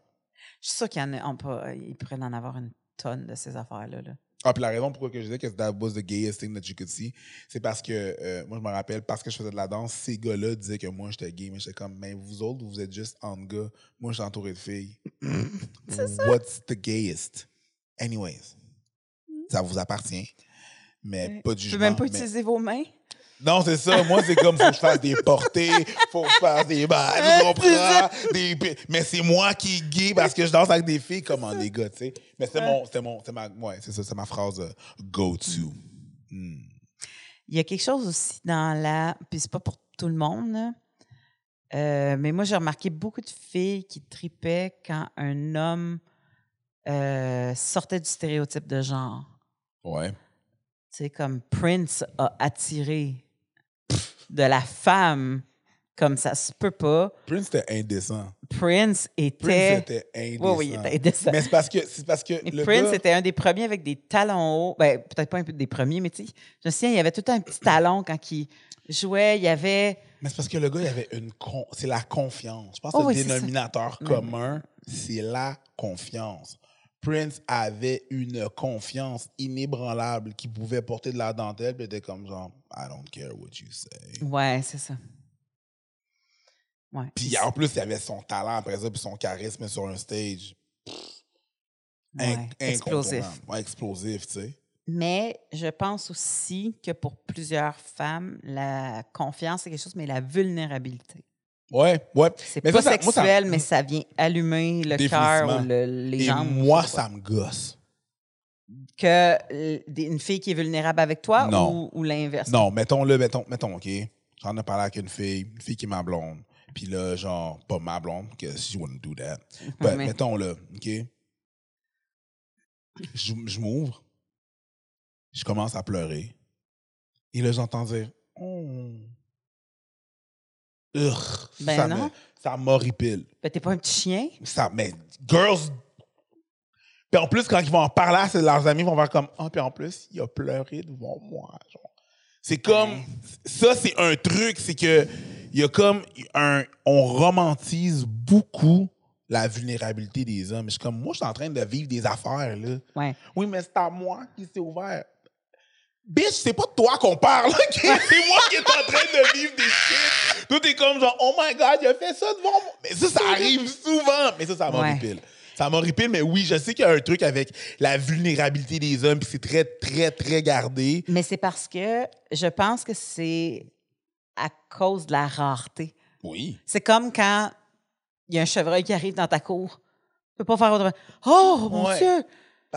Je suis sûre qu'il y en a, on peut, ils pourraient en avoir une tonne de ces affaires-là. là. Ah, puis la raison pourquoi que je disais que that was the gayest thing that you could see, c'est parce que, euh, moi, je me rappelle, parce que je faisais de la danse, ces gars-là disaient que moi, j'étais gay, mais j'étais comme, mais vous autres, vous êtes juste entre gars. Moi, je suis entouré de filles. What's the gayest? Anyways, ça vous appartient, mais pas de Tu jugement. peux même pas mais- utiliser vos mains? Non, c'est ça. Moi, c'est comme, faut que je fasse des portées, faut que je fasse des <laughs> tu comprends? Des mais c'est moi qui est gay parce que je danse avec des filles comme les gars, tu sais. Mais c'est mon, c'est mon, c'est ma, ouais, c'est ça, c'est ma phrase euh, go-to. Il y a quelque chose aussi dans la. Puis c'est pas pour tout le monde, là. Euh, mais moi, j'ai remarqué beaucoup de filles qui tripaient quand un homme euh, sortait du stéréotype de genre. Ouais. Tu sais, comme Prince a attiré de la femme comme ça se peut pas. Prince était indécent. Prince Prince était. était indécent. Oui, oui, il était indécent. Mais c'est parce que, c'est parce que le Prince gars- était un des premiers avec des talons hauts. Ben, peut-être pas un peu des premiers, mais tu sais, je me souviens, il y avait tout le temps un petit talon quand il jouait. Il y avait. Mais c'est parce que le gars, il avait une con... c'est la confiance. Je pense que Oh le oui, dénominateur commun, c'est la confiance. Prince avait une confiance inébranlable qui pouvait porter de la dentelle, puis était comme genre, I don't care what you say. Ouais, c'est ça. Ouais. Puis en plus, il avait son talent après ça, puis son charisme sur un stage. Ouais, explosif. Ouais, explosif, tu sais. Mais je pense aussi que pour plusieurs femmes, la confiance, c'est quelque chose, mais la vulnérabilité. Ouais, ouais. C'est pas ça, ça- moi, ça- sexuel, mais ça vient allumer le cœur ou le- les Et jambes. moi, ça me gosse. Que euh, une fille qui est vulnérable avec toi Non. ou, ou l'inverse? Non, mettons-le, mettons, mettons, OK? J'en ai parlé avec une fille, une fille qui est ma blonde. Puis là, genre, pas ma blonde, que she wouldn't do that. <laughs> But Mais- mettons-le, OK? Je, je m'ouvre. Je commence à pleurer. Et là, j'entends dire, oh. Urgh. Ben ça non. me- ça m'horripile. Ben, t'es pas un petit chien? Ça, mais girls. Puis en plus, quand ils vont en parler à leurs amis, ils vont faire comme Ah, puis en plus, il a pleuré devant moi. genre. C'est comme. Ouais. Ça, c'est un truc, c'est que il y a comme un. On romantise beaucoup la vulnérabilité des hommes. Je suis comme, moi, je suis en train de vivre des affaires, là. Ouais. Oui, mais c'est à moi qui s'est ouvert. Bitch, c'est pas de toi qu'on parle, OK? <laughs> C'est moi qui est en train de vivre des shit. Tout est comme genre, oh my God, il a fait ça devant moi. Mais ça, ça arrive souvent. Mais ça, ça m'horripile. Ça m'horripile, mais oui, je sais qu'il y a un truc avec la vulnérabilité des hommes, puis c'est très, très, très gardé. Mais c'est parce que je pense que c'est à cause de la rareté. Oui. C'est comme quand il y a un chevreuil qui arrive dans ta cour. Tu peux pas faire autrement. Oh, mon Ouais. Dieu!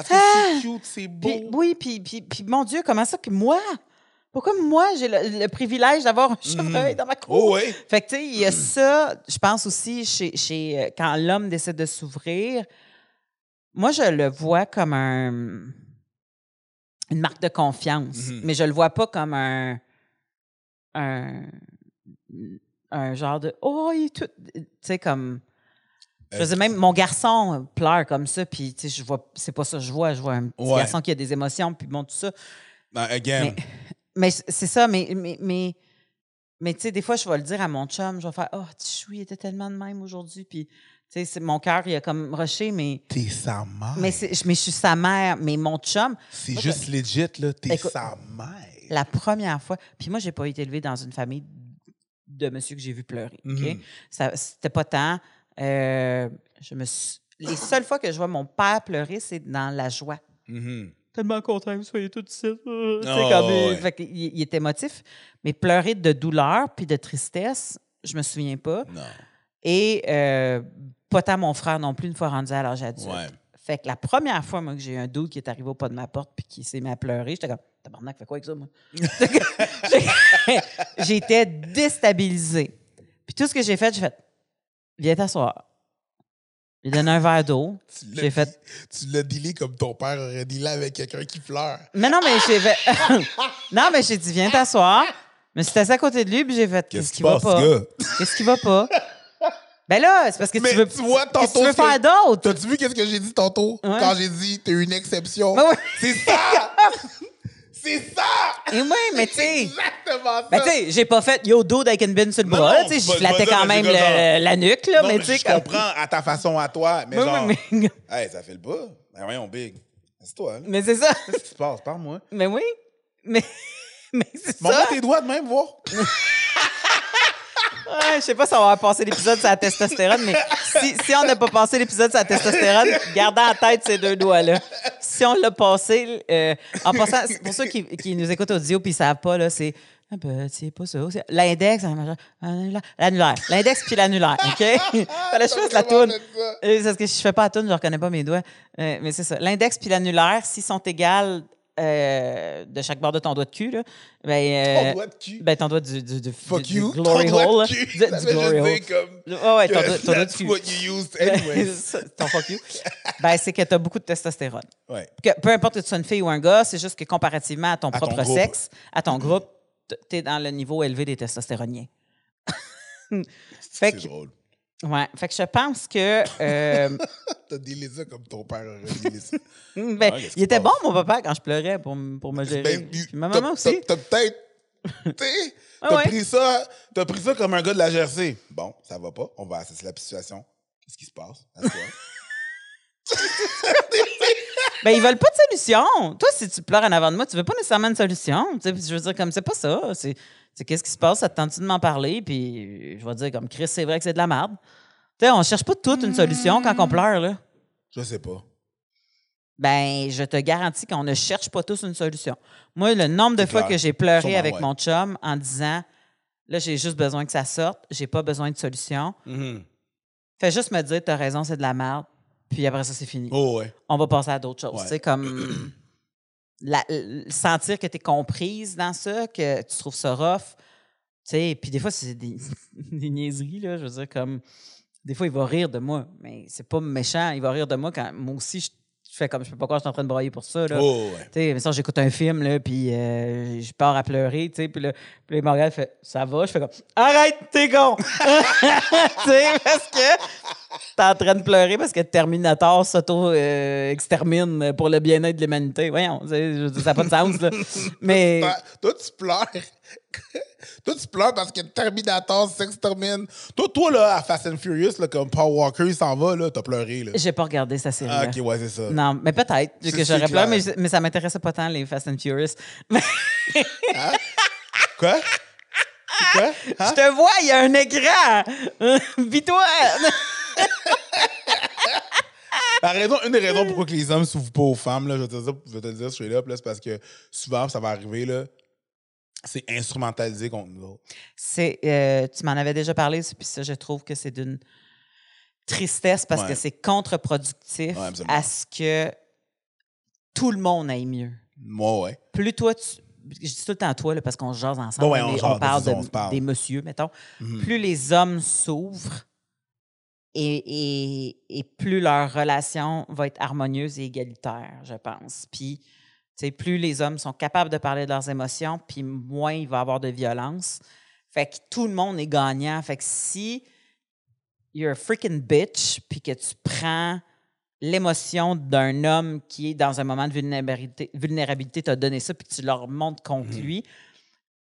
Parce que Ah! c'est cute, c'est beau. Puis, oui, puis, puis, puis, mon Dieu, comment ça que moi? Pourquoi moi, j'ai le, le privilège d'avoir un chevreuil dans ma cour? Oh, ouais. Fait que, tu sais, il y a ça, je pense aussi, chez, chez, euh, quand l'homme décide de s'ouvrir, moi, je le vois comme un, une marque de confiance, Mhm. mais je le vois pas comme un, un, un genre de, oh, il est tout, tu sais, comme, je Euh, veux dire, même mon garçon pleure comme ça, puis, tu sais, je vois, c'est pas ça que je vois, je vois un petit Ouais. garçon qui a des émotions, puis bon, tout ça. Non, again. Mais, mais c'est ça, mais, mais, mais, mais tu sais, des fois, je vais le dire à mon chum, je vais faire Oh, Tichou, il était tellement de même aujourd'hui. Puis, tu sais, mon cœur, il a comme rushé, mais, T'es sa mère. mais, je- mais je suis sa mère. Mais mon chum, c'est juste legit, là. T'es sa mère. la première fois, puis moi, j'ai pas été élevée dans une famille de monsieur que j'ai vu pleurer. OK? Ça C'était pas tant. Euh, je me suis- Les seules fois que je vois mon père pleurer, c'est dans la joie. Mhm. tellement content que vous soyez tous ici. Tu sais, Oh, ouais. fait il, il est émotif. Mais pleurer de douleur puis de tristesse, je me souviens pas. Non. Et euh, pas tant mon frère non plus, une fois rendu à l'âge adulte. Ouais. Fait que la première fois, moi, que j'ai eu un doute qui est arrivé au pas de ma porte puis qui s'est mis à pleurer, j'étais comme, tabarnak, fais quoi avec ça, moi? <laughs> <laughs> J'étais déstabilisée. Puis tout ce que j'ai fait, j'ai fait, viens t'asseoir. J'ai donné un verre d'eau. <laughs> Tu l'as J'ai fait, Tu l'as dealé comme ton père aurait dealé avec quelqu'un qui pleure. Mais non, mais j'ai fait... <laughs> non, mais j'ai dit, viens t'asseoir. Mais c'était assis à côté de lui, puis j'ai fait, qu'est-ce qui va pas? Qu'est-ce qui va pas? <laughs> Ben là, c'est parce que Mais tu veux, tu vois, que tu tantôt, veux faire d'autre? T'as-tu vu qu'est-ce que j'ai dit tantôt? Ouais. Quand j'ai dit t'es une exception. Ben. C'est ça! C'est ça! Et oui, mais tu sais... exactement ça! Ben, tu sais, j'ai pas fait yo dos avec une bine sur le bras, tu sais, je flattais quand même le- la nuque, là, Non, mais mais tu sais, je comme- comprends à ta façon à toi, mais genre, hey, ça fait le pas. Ben voyons, Big. C'est toi. Là. mais c'est ça. Qu'est-ce qui se passe? Parle-moi. Mais oui, mais, <laughs> mais c'est ça. tes doigts de même, voir. <laughs> Ouais, je sais pas si on va passer l'épisode sur la testostérone, mais si, si on n'a pas passé l'épisode sur la testostérone, gardez en tête ces deux doigts-là. Si on l'a passé, euh, en passant, pour ceux qui, qui nous écoutent audio puis ils savent pas, là, c'est. C'est pas ça. c'est L'index, l'annulaire. L'index puis l'annulaire, OK? <laughs> Fallait que je fasse la toune. Euh, C'est parce que si je fais pas la toune, je reconnais pas mes doigts. Euh, mais c'est ça. L'index puis l'annulaire, s'ils sont égales euh, de chaque bord de ton doigt de cul, là, ben, euh, Ton doigt de cul. ben, ton doigt du, du, du, Fuck du- you. du glory ton doigt hole. de là. cul. Du, du glory hole. comme... Ouais, ouais, ton, doigt- ton doigt de cul. what you used anyway. <laughs> Ton fuck you. Ben, c'est que tu as beaucoup de testostérone. ouais. Que, peu importe que tu sois une fille ou un gars, c'est juste que comparativement à ton À propre groupe. sexe, à ton groupe, tu es dans le niveau élevé des testostéroniens. <laughs> fait C'est que, drôle. Ouais, fait que je pense que. euh, <laughs> T'as dealé ça comme ton père aurait dealé ça. <laughs> ben, qui il était bon, mon papa, quand je pleurais pour, pour me gérer. Ben, Puis you- ma t'as- maman aussi. T'as peut-être. <laughs> Tu sais, Ah t'as ouais. pris ça, t'as pris ça comme un gars de la GRC. Bon, ça va pas. On va assesser la situation. Qu'est-ce qui se passe? Ben, ils veulent pas de solution. Toi, si tu pleures en avant de moi, tu veux pas nécessairement une solution. Tu sais, je veux dire, comme c'est pas ça. C'est c'est qu'est-ce qui se passe, ça te tente de m'en parler, puis je vais dire, comme Chris, c'est vrai que c'est de la merde. Tu sais, on cherche pas toute une solution quand on pleure, là. Je sais pas. Ben, je te garantis qu'on ne cherche pas tous une solution. Moi, le nombre de C'est fois clair. que j'ai pleuré Sûrement, avec ouais. mon chum en disant, là, j'ai juste besoin que ça sorte, j'ai pas besoin de solution. Fais juste me dire, t'as raison, c'est de la merde. Puis après ça, c'est fini. Oh, ouais. on va passer à d'autres choses. Ouais. Tu sais, comme la- sentir que tu es comprise dans ça, que tu trouves ça rough. Tu sais, puis des fois, c'est <laughs> des, niaiseries, là. Je veux dire, comme. Des fois, il va rire de moi, mais c'est pas méchant. Il va rire de moi quand moi aussi, je fais comme je peux pas croire je suis en train de brailler pour ça. Là. Oh, ouais. Tu sais, mais ça, j'écoute un film, là, puis euh, je pars à pleurer, tu sais, puis là, puis il fait « Ça va? » Je fais comme « Arrête, t'es con! <laughs> » Tu sais, parce que T'es en train de pleurer parce que Terminator s'auto-extermine pour le bien-être de l'humanité. Voyons, ça n'a pas de sens, là. <laughs> Mais toi, tu pleures. <laughs> toi, tu pleures parce que Terminator s'extermine. Toi, toi, là, à Fast and Furious, là, comme Paul Walker, il s'en va, là, t'as pleuré, là. j'ai pas regardé sa série. Ah, ok, ouais, c'est ça. Non, mais peut-être que j'aurais pleuré, mais, mais ça m'intéressait pas tant, les Fast and Furious. <laughs> Quoi? Quoi? Hein? Je te vois, il y a un écran! <laughs> Vis-toi! La raison, une des raisons pourquoi que les hommes s'ouvrent pas aux femmes, là, je vais te dire, je vais te le dire straight up, là, c'est parce que souvent, ça va arriver, là, c'est instrumentalisé contre nous autres. C'est, euh, tu m'en avais déjà parlé, puis ça, je trouve que c'est d'une tristesse parce Ouais. que c'est contre-productif Ouais, à ce que tout le monde aille mieux. Moi, ouais. Plus toi, tu. Je dis tout le temps toi, là, parce qu'on se jase ensemble, ouais, on parle, de- on se parle. des messieurs, mettons. Mhm. Plus les hommes s'ouvrent et, et- et plus leur relation va être harmonieuse et égalitaire, je pense. Puis, tu sais, plus les hommes sont capables de parler de leurs émotions, puis moins il va y avoir de violence. Fait que tout le monde est gagnant. Fait que si you're a freaking bitch, puis que tu prends l'émotion d'un homme qui est dans un moment de vulnérabilité, vulnérabilité t'a donné ça, puis tu leur montres contre Mhm. lui,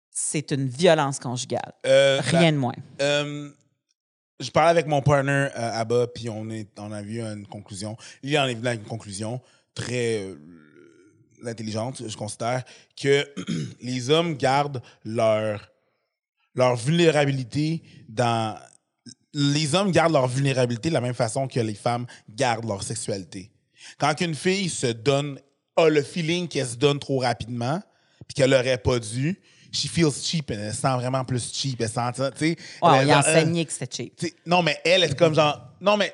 c'est une violence conjugale. Euh, Rien de moins. Euh, je parlais avec mon partner euh, à bas, puis on, est, on a vu une conclusion. Il en est venu à une conclusion très euh, intelligente, je considère, que <clears throat> les hommes gardent leur, leur vulnérabilité dans. Les hommes gardent leur vulnérabilité de la même façon que les femmes gardent leur sexualité. Quand une fille se donne, a le feeling qu'elle se donne trop rapidement, puis qu'elle n'aurait pas dû, she feels cheap, elle se sent vraiment plus cheap. Elle sent, tu sais, Ouais, elle que c'était cheap. Non, mais elle, elle est comme genre. Non, mais.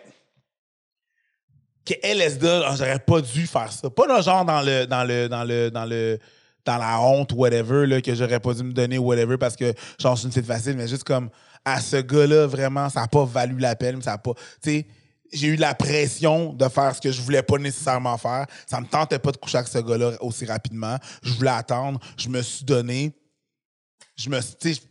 Se donne, Ah, j'aurais pas dû faire ça. Pas dans, genre dans le. Dans le. Dans le. Dans le. Dans la honte, whatever, là, que j'aurais pas dû me donner, whatever, parce que genre, suis une fille facile, mais juste comme à ce gars-là, vraiment, ça a pas valu la peine, ça a pas. J'ai eu la pression de faire ce que je voulais pas nécessairement faire. Ça me tentait pas de coucher avec ce gars-là aussi rapidement. Je voulais attendre. Je me suis donné. Je me suis.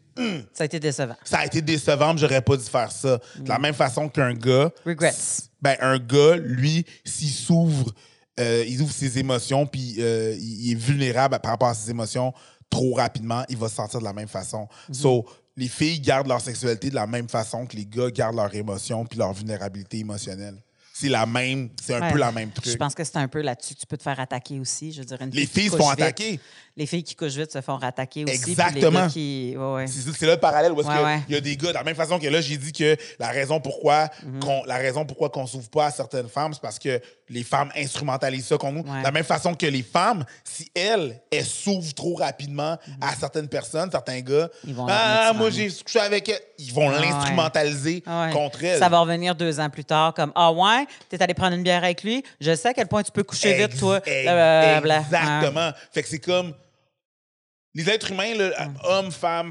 Ça a été décevant. ça a été décevant, mais j'aurais pas dû faire ça. De la même façon qu'un gars. Regrets. Ben, un gars, lui, s'il s'ouvre, euh, il ouvre ses émotions, puis euh, il est vulnérable par rapport à ses émotions trop rapidement, il va se sentir de la même façon. So, les filles gardent leur sexualité de la même façon que les gars gardent leurs émotions puis leur vulnérabilité émotionnelle. C'est la même, c'est un Ouais. peu la même truc. Je pense que c'est un peu là-dessus que tu peux te faire attaquer aussi. Je une Les filles se font vite- attaquer. Les filles qui couchent vite se font rattaquer aussi. Exactement. Les gars qui... ouais, ouais. C'est là le parallèle où il y a des gars, de la même façon que là, j'ai dit que la raison pourquoi Mhm. qu'on la raison pourquoi qu'on s'ouvre pas à certaines femmes, c'est parce que les femmes instrumentalisent ça contre nous. Ouais. De la même façon que les femmes, si elles, elles s'ouvrent trop rapidement à certaines personnes, certains gars. Ils vont ah, moi j'ai couché avec elle, ils vont Ah l'instrumentaliser Ah ouais. contre elles. Ça va revenir deux ans plus tard, comme Ah ouais, t'es allé prendre une bière avec lui. Je sais à quel point tu peux coucher vite, toi. ex-. Exactement. Fait que c'est comme. Les êtres humains, là, hommes, femmes,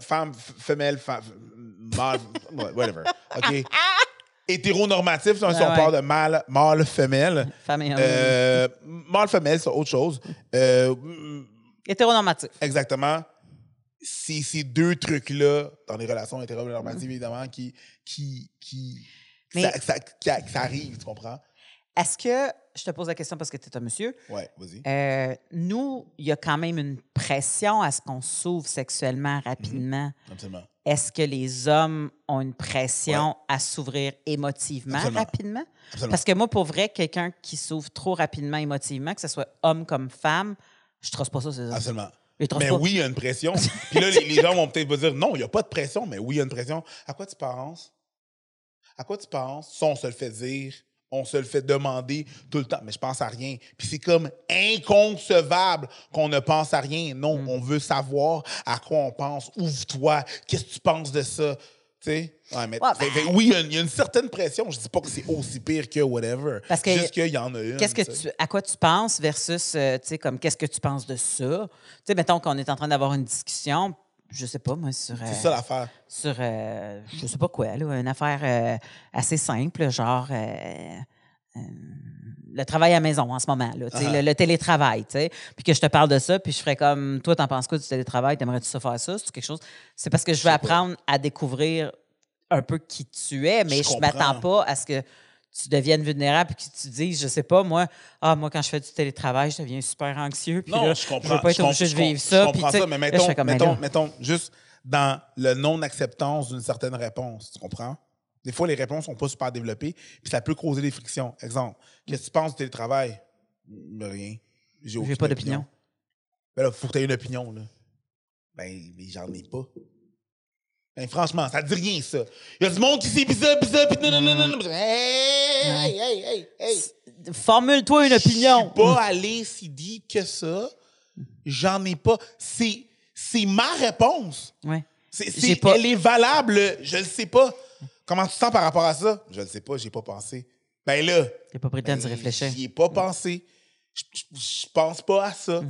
femmes, femelles, femmes, <laughs> whatever. OK? <laughs> Hétéronormatif, si on Ouais, parle de mâle, mâle, femelle. Euh, mâle, femelle, c'est autre chose. Euh, Hétéronormatif. exactement. C'est ces deux trucs-là, dans les relations hétéronormatives, évidemment, qui. qui, qui Mais- ça, ça- qui- qui arrive, tu comprends? Est-ce que, je te pose la question parce que tu es un monsieur, Ouais, vas-y. euh, nous, il y a quand même une pression à ce qu'on s'ouvre sexuellement rapidement. Absolument. Est-ce que les hommes ont une pression à s'ouvrir émotivement Absolument. rapidement? Absolument. Parce que moi, pour vrai, quelqu'un qui s'ouvre trop rapidement émotivement, que ce soit homme comme femme, je ne trosse pas ça. Absolument. Mais pas. oui, il y a une pression. <laughs> Puis là, les, les gens vont peut-être dire non, il n'y a pas de pression, mais oui, il y a une pression. À quoi tu penses? À quoi tu penses? Ça, on se le fait dire. On se le fait demander tout le temps, mais je pense à rien. Puis c'est comme inconcevable qu'on ne pense à rien. Non, Mm. on veut savoir à quoi on pense. Ouvre-toi. Qu'est-ce que tu penses de ça? Tu sais? Ouais, mais, Ouais, fait- fait- oui, il y, a une, il y a une certaine pression. Je dis pas que c'est aussi pire que whatever. Parce que- Juste qu'il y en a une. Qu'est-ce que tu, à quoi tu penses versus, euh, tu sais, comme qu'est-ce que tu penses de ça? Tu sais, mettons qu'on est en train d'avoir une discussion, je sais pas, moi, sur. euh, C'est ça l'affaire. sur, euh, je sais pas quoi, là, une affaire euh, assez simple, genre euh, euh, le travail à la maison en ce moment, là, sais, Ah. le, le télétravail, tu sais. Puis que je te parle de ça, puis je ferais comme, toi, t'en penses quoi du télétravail? T'aimerais-tu ça faire ça? C'est quelque chose? C'est parce que je pas. apprendre à découvrir un peu qui tu es, mais Je je ne m'attends pas à ce que tu deviennes vulnérable et que tu dises, je sais pas, moi, ah, moi, quand je fais du télétravail, je deviens super anxieux. Puis Non, là, je comprends. veux pas être je obligé de je vivre ça. Je comprends ça, mais là, je mettons, fais comme, mettons, là, mettons, juste dans le non-acceptance d'une certaine réponse, tu comprends? Des fois, les réponses sont pas super développées, puis ça peut causer des frictions. Exemple, qu'est-ce que tu penses du télétravail? Mais Rien. J'ai pas d'opinion. Ben là, faut que tu aies une opinion, là. Ben, mais j'en ai pas. Ben, franchement, ça dit rien, ça. Il y a du monde qui sait pis ça, pis ça, pis non, non, non, non. Hey, hey, hey, hey. Formule-toi une opinion. Je suis pas allé si dit que ça. J'en ai pas. C'est, c'est ma réponse. Ouais. C'est, J'ai c'est- pas- Elle est valable. Je le sais pas. Comment tu te sens par rapport à ça? Je le sais pas, j'ai pas pensé. Ben là. T'as pas pris le temps ben, réfléchir. J'y ai pas pensé. Je, pense pas à ça.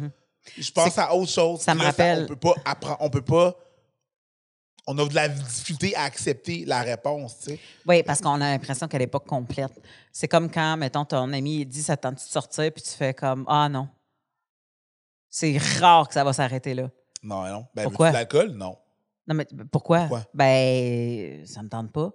Je pense à autre chose. Ça me là, rappelle- on peut pas apprendre. On peut pas. On a de la difficulté à accepter la réponse, tu sais. Oui, parce qu'on a l'impression qu'elle n'est pas complète. C'est comme quand, mettons, ton ami dit ça te tente de sortir, puis tu fais comme Ah non. C'est rare que ça va s'arrêter là. Non, non. Ben, Pourquoi? l'alcool? Non. Non, mais pourquoi? Pourquoi? Ben, ça me tente pas.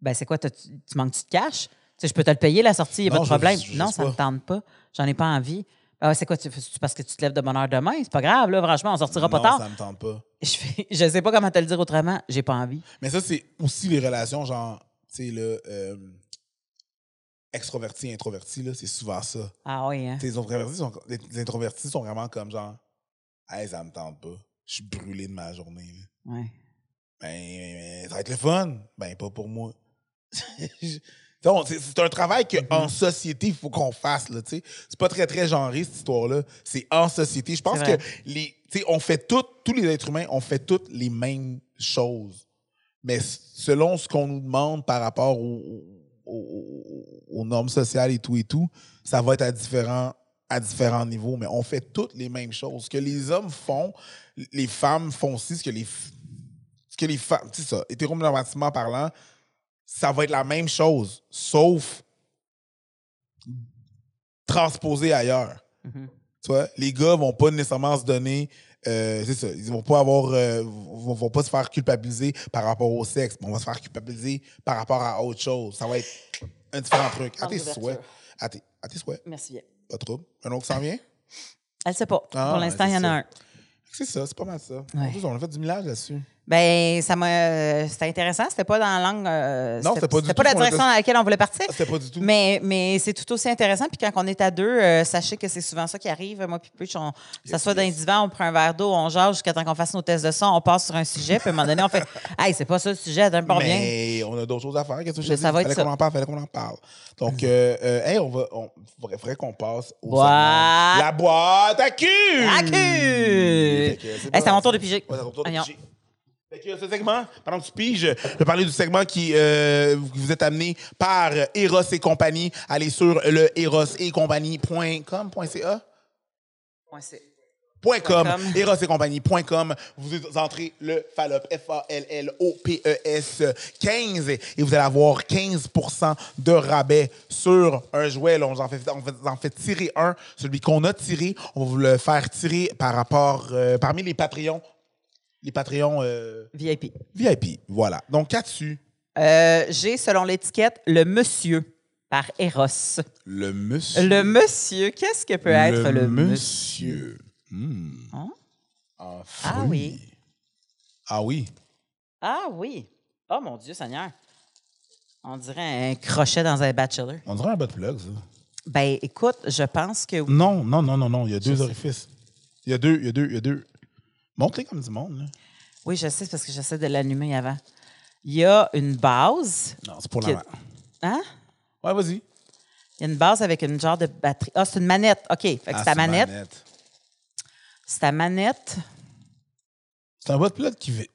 Ben, c'est quoi? Tu, tu manques de cash? Tu sais, je peux te le payer, la sortie, il n'y a Non, pas de problème. je- je non, ça me pas. tente pas. J'en ai pas envie. Ben, ouais, c'est quoi? Tu, parce que tu te lèves de bonne heure demain? C'est pas grave, là, franchement, on sortira pas tard. ça me tente pas. <laughs> Je, fais, je sais pas comment te le dire autrement. J'ai pas envie. Mais ça, c'est aussi les relations, genre, tu sais, là, euh, extroverti, introverti, là, c'est souvent ça. Ah oui, hein? Les, introvertis sont, les introvertis sont vraiment comme genre, hey, ça me tente pas. Je suis brûlé de ma journée. là. Ouais. Ben, ben, ça va être le fun. Ben, pas pour moi. <laughs> C'est un travail Mm-hmm. qu'en société, il faut qu'on fasse. tu sais. C'est pas très, très genré, cette histoire-là. C'est en société. Je pense que les, tu sais, on fait tout, tous les êtres humains, on fait toutes les mêmes choses. Mais selon ce qu'on nous demande par rapport au- au- au- aux normes sociales et tout et tout, ça va être à différents, à différents niveaux. Mais on fait toutes les mêmes choses. Ce que les hommes font, les femmes font aussi ce que les, ce que les femmes, c'est ça, hétéronormativement parlant, ça va être la même chose, sauf transposé ailleurs. Mhm. Tu vois, les gars vont pas nécessairement se donner, euh, c'est ça, ils vont pas avoir, euh, vont, vont pas se faire culpabiliser par rapport au sexe, mais on va se faire culpabiliser par rapport à autre chose. Ça va être un différent truc. À tes souhaits. À tes, à tes souhaits. Merci bien. Pas de trouble. Un autre s'en vient? Elle sait pas. Ah, Pour l'instant, c'est il y en a un. C'est ça, c'est pas mal ça. En plus, on a fait du millage là-dessus. Ben, ça m'a. euh, C'était intéressant. C'était pas dans la langue. euh, Non, c'était pas du C'était tout pas la direction était- dans laquelle on voulait partir. Ah, C'était pas du tout. Mais, mais c'est tout aussi intéressant. Puis quand on est à deux, euh, sachez que c'est souvent ça qui arrive. Moi, puis Pitch, on s'assoit dans un divan, on prend un verre d'eau, on jase jusqu'à temps qu'on fasse nos tests de son, on passe sur un sujet. Puis à un moment donné, on fait <laughs> Hey, c'est pas ça le sujet, donne pas bien. Mais on a d'autres choses à faire. Qu'est-ce que je te dis? va fallait qu'on en parle, fallait qu'on en parle. Donc, euh, euh, hey, on va, on, faudrait, qu'on passe au Boîte. La boîte à cul! À cul! Hey, c'est à mon tour de piger. Ouais, que ce segment, pendant que tu piges, je vais parler du segment qui euh, vous êtes amené par Eros et compagnie. Allez sur le eros et compagnie.com, .ca. Ouais, c'est- Point .com, com. Eros et compagnie.com. Vous entrez le FALOP, F-A-L-L-O-P-E-S 15 et vous allez avoir 15 de rabais sur un jouet. Là, on, vous en fait, on vous en fait tirer un. Celui qu'on a tiré, on va vous le faire tirer par rapport, euh, parmi les Patreons. Les Patreons euh, VIP. VIP. Voilà. Donc, qu'as-tu? Euh, J'ai, selon l'étiquette, le monsieur par Eros. Le monsieur. Le monsieur, qu'est-ce que peut être le monsieur? monsieur. Hein? Un Ah fruit. oui. Ah oui. Ah oui. Oh mon Dieu Seigneur. On dirait un crochet dans un bachelor. On dirait un de plug, ça. Ben, écoute, je pense que oui. Non, non, non, non, non. Il y a deux sais. orifices. Il y a deux, il y a deux, il y a deux. Monte-les comme du monde, là. Oui, je sais, c'est parce que j'essaie de l'allumer avant. Il y a une base. Non, c'est pour Qui- la main. Hein? Ouais, vas-y. Il y a une base avec une genre de batterie. Ah, c'est une manette. OK. Fait que Ah, c'est ta une manette. C'est ta manette. C'est un bas de plug qui vibre.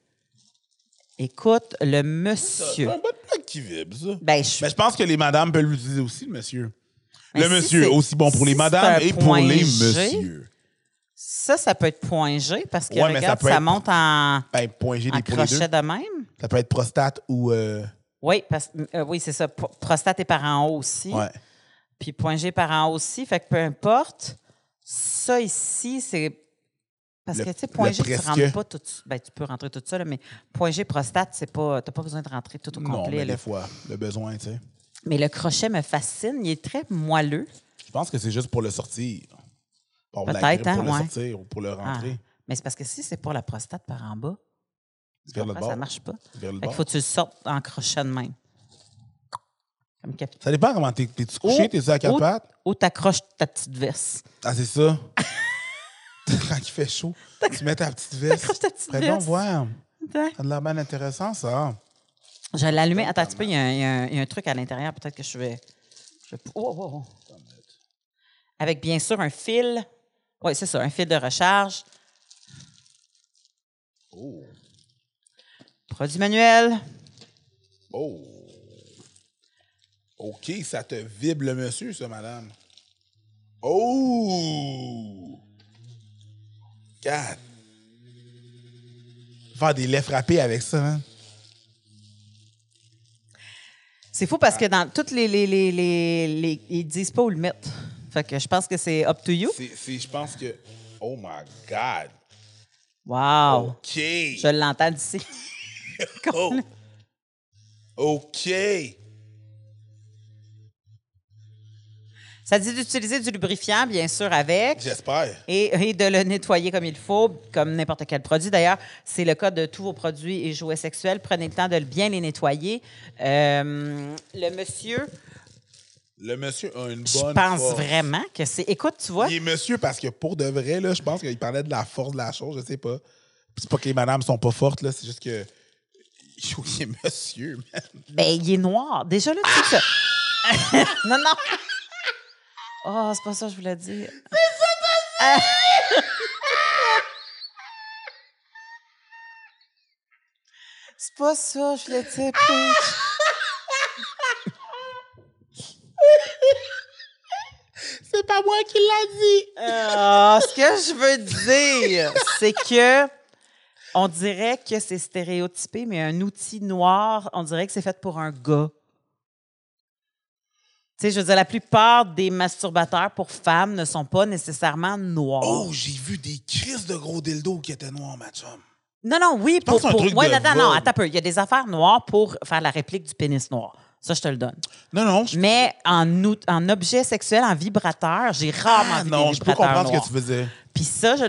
Écoute, le C'est monsieur. un bas de plug qui vibre, ça. Ben, je Mais je pense que les madames peuvent l'utiliser aussi, le monsieur. Mais le si monsieur, c'est- aussi bon pour les madames c'est et pour les messieurs. Ça, ça peut être point G parce que Ouais, ça regarde, peut ça, être- monte en, Ben, point G en crochet de même. Ça peut être prostate ou. euh, Oui, parce, euh, oui c'est ça. Pro- Prostate est par en haut aussi. ouais. Puis point G par en haut aussi. Fait que peu importe. Ça ici, c'est Parce Le- que, tu sais, point G, tu presque. rentres pas tout ben, tu peux rentrer tout ça, là, mais point G prostate, c'est pas, t'as pas besoin de rentrer tout au Non, complet. mais là. des fois, le besoin, tu sais. Mais le crochet me fascine. Il est très moelleux. Je pense que c'est juste pour le sortir. Pour la Peut-être, grippe, pour hein, le ouais. sortir ou pour le Ah. rentrer. Mais c'est parce que si c'est pour la prostate par en bas, Vers le ça bord. marche pas. Vers le bord. faut que tu le sortes en crochet de même. Comme. Ça dépend comment t'es. T'es-tu couché? Ou- T'es-tu à quatre ou- pattes? Ou t'accroches ta petite veste. Ah, c'est ça. <laughs> Quand il fait chaud, tu mets ta petite <laughs> veste. T'accroches ta petite veste. voir. A de l'air bien intéressant, ça. Je vais l'allumer. Attends un petit peu, il y, a un- il y a un- il y a un truc à l'intérieur. Peut-être que je vais. je vais- oh, oh, oh. Avec bien sûr un fil. Oui, c'est ça, un fil de recharge. Oh. Produit manuel. Oh. OK, ça te vibre le monsieur, ça, madame. Oh! God. Faire des laits frappés avec ça, hein? C'est fou parce que dans toutes les, les, les, les, les- Ils disent pas où le mettre. Fait que je pense que c'est up to you. C'est, je pense que. Oh my God. Wow! OK. Je l'entends d'ici. <laughs> Oh. OK. Ça dit d'utiliser du lubrifiant, bien sûr, avec. J'espère. Et, et de le nettoyer comme il faut, comme n'importe quel produit. D'ailleurs, c'est le cas de tous vos produits et jouets sexuels. Prenez le temps de bien les nettoyer. Euh, le monsieur, Le monsieur a une je bonne pense force. vraiment que c'est. Écoute, tu vois, Il est monsieur parce que pour de vrai, là, je pense qu'il parlait de la force de la chose, je sais pas. C'est pas que les madames sont pas fortes, là, c'est juste que. <laughs> Il est monsieur, man. ben, il est noir. Déjà là, tu sais que ça. <laughs> non, non. Oh, c'est pas ça que je voulais dire. <laughs> C'est pas ça, je voulais dire. C'est pas moi qui l'a dit. Ah, ce que je veux dire, c'est que on dirait que c'est stéréotypé, mais un outil noir, on dirait que c'est fait pour un gars. Tu sais, je veux dire, la plupart des masturbateurs pour femmes ne sont pas nécessairement noirs. Oh, j'ai vu des crises de gros dildos qui étaient noirs, ma chum. Non, non, oui, pour. pour truc ouais, non, Vogue. attends un peu. Il y a des affaires noires pour faire la réplique du pénis noir. Ça, je te le donne. Non, non, je, Mais en, out- en objet sexuel, en vibrateur, j'ai rarement ah, vu non, des je peux comprendre noirs. ce que tu veux dire. Puis ça, je,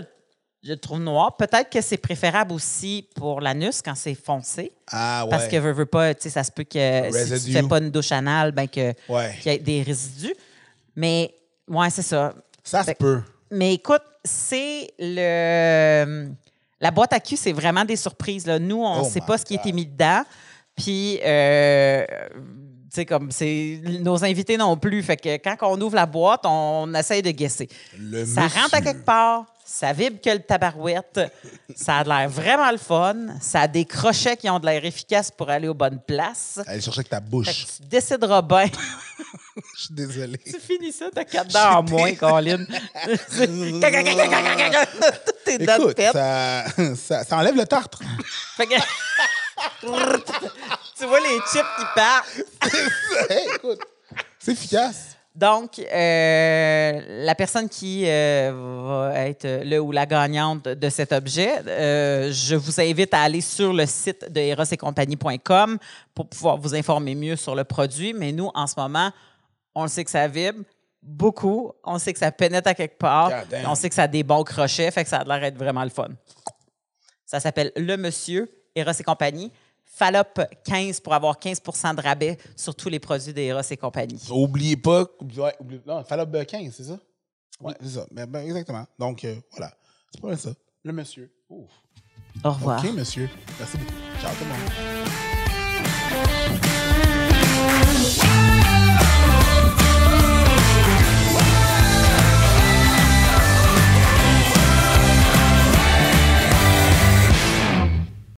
je le trouve noir. Peut-être que c'est préférable aussi pour l'anus quand c'est foncé. Ah, ouais. Parce que veux, veux pas, tu sais, ça se peut que si tu fais pas une douche anale, ben que Ouais. qu'il y ait des résidus. Mais ouais, c'est ça. Ça se peut. Mais écoute, c'est le la boîte à cul, c'est vraiment des surprises. Là. Nous, on ne Oh sait pas ce qui été mis dedans. Puis, euh, tu sais, comme c'est nos invités non plus. Fait que quand on ouvre la boîte, on essaye de guesser. Le Ça monsieur. rentre à quelque part, ça vibre que le tabarouette, <laughs> ça a l'air vraiment le fun, ça a des crochets qui ont de l'air efficaces pour aller aux bonnes places. Allez chercher avec ta Fait bouche. que tu décideras bien. <laughs> Je suis désolé. tu finis ça, t'as quatre dents en moins, Colin. Toutes tes dents de ça, ça enlève le tartre. Fait que- <laughs> <laughs> tu vois les chips qui partent. Hey, écoute, c'est efficace. Donc, euh, la personne qui euh, va être le ou la gagnante de cet objet, euh, je vous invite à aller sur le site de erosetcompagnie.com pour pouvoir vous informer mieux sur le produit. Mais nous, en ce moment, on le sait que ça vibre beaucoup. On sait que ça pénètre à quelque part. On sait que ça a des bons crochets, fait que ça a l'air d'être vraiment le fun. Ça s'appelle Le Monsieur, Eros et compagnie. Fallop 15 pour avoir 15% de rabais sur tous les produits de Eros et compagnie. Oubliez pas. Ouais, oubliez, non, Fallop 15, c'est ça? Oui, c'est ça. Ben, ben, exactement. Donc, euh, voilà. C'est pas mal ça. Le monsieur. Ouf. Au revoir. OK, monsieur. Merci beaucoup. Ciao, tout le monde.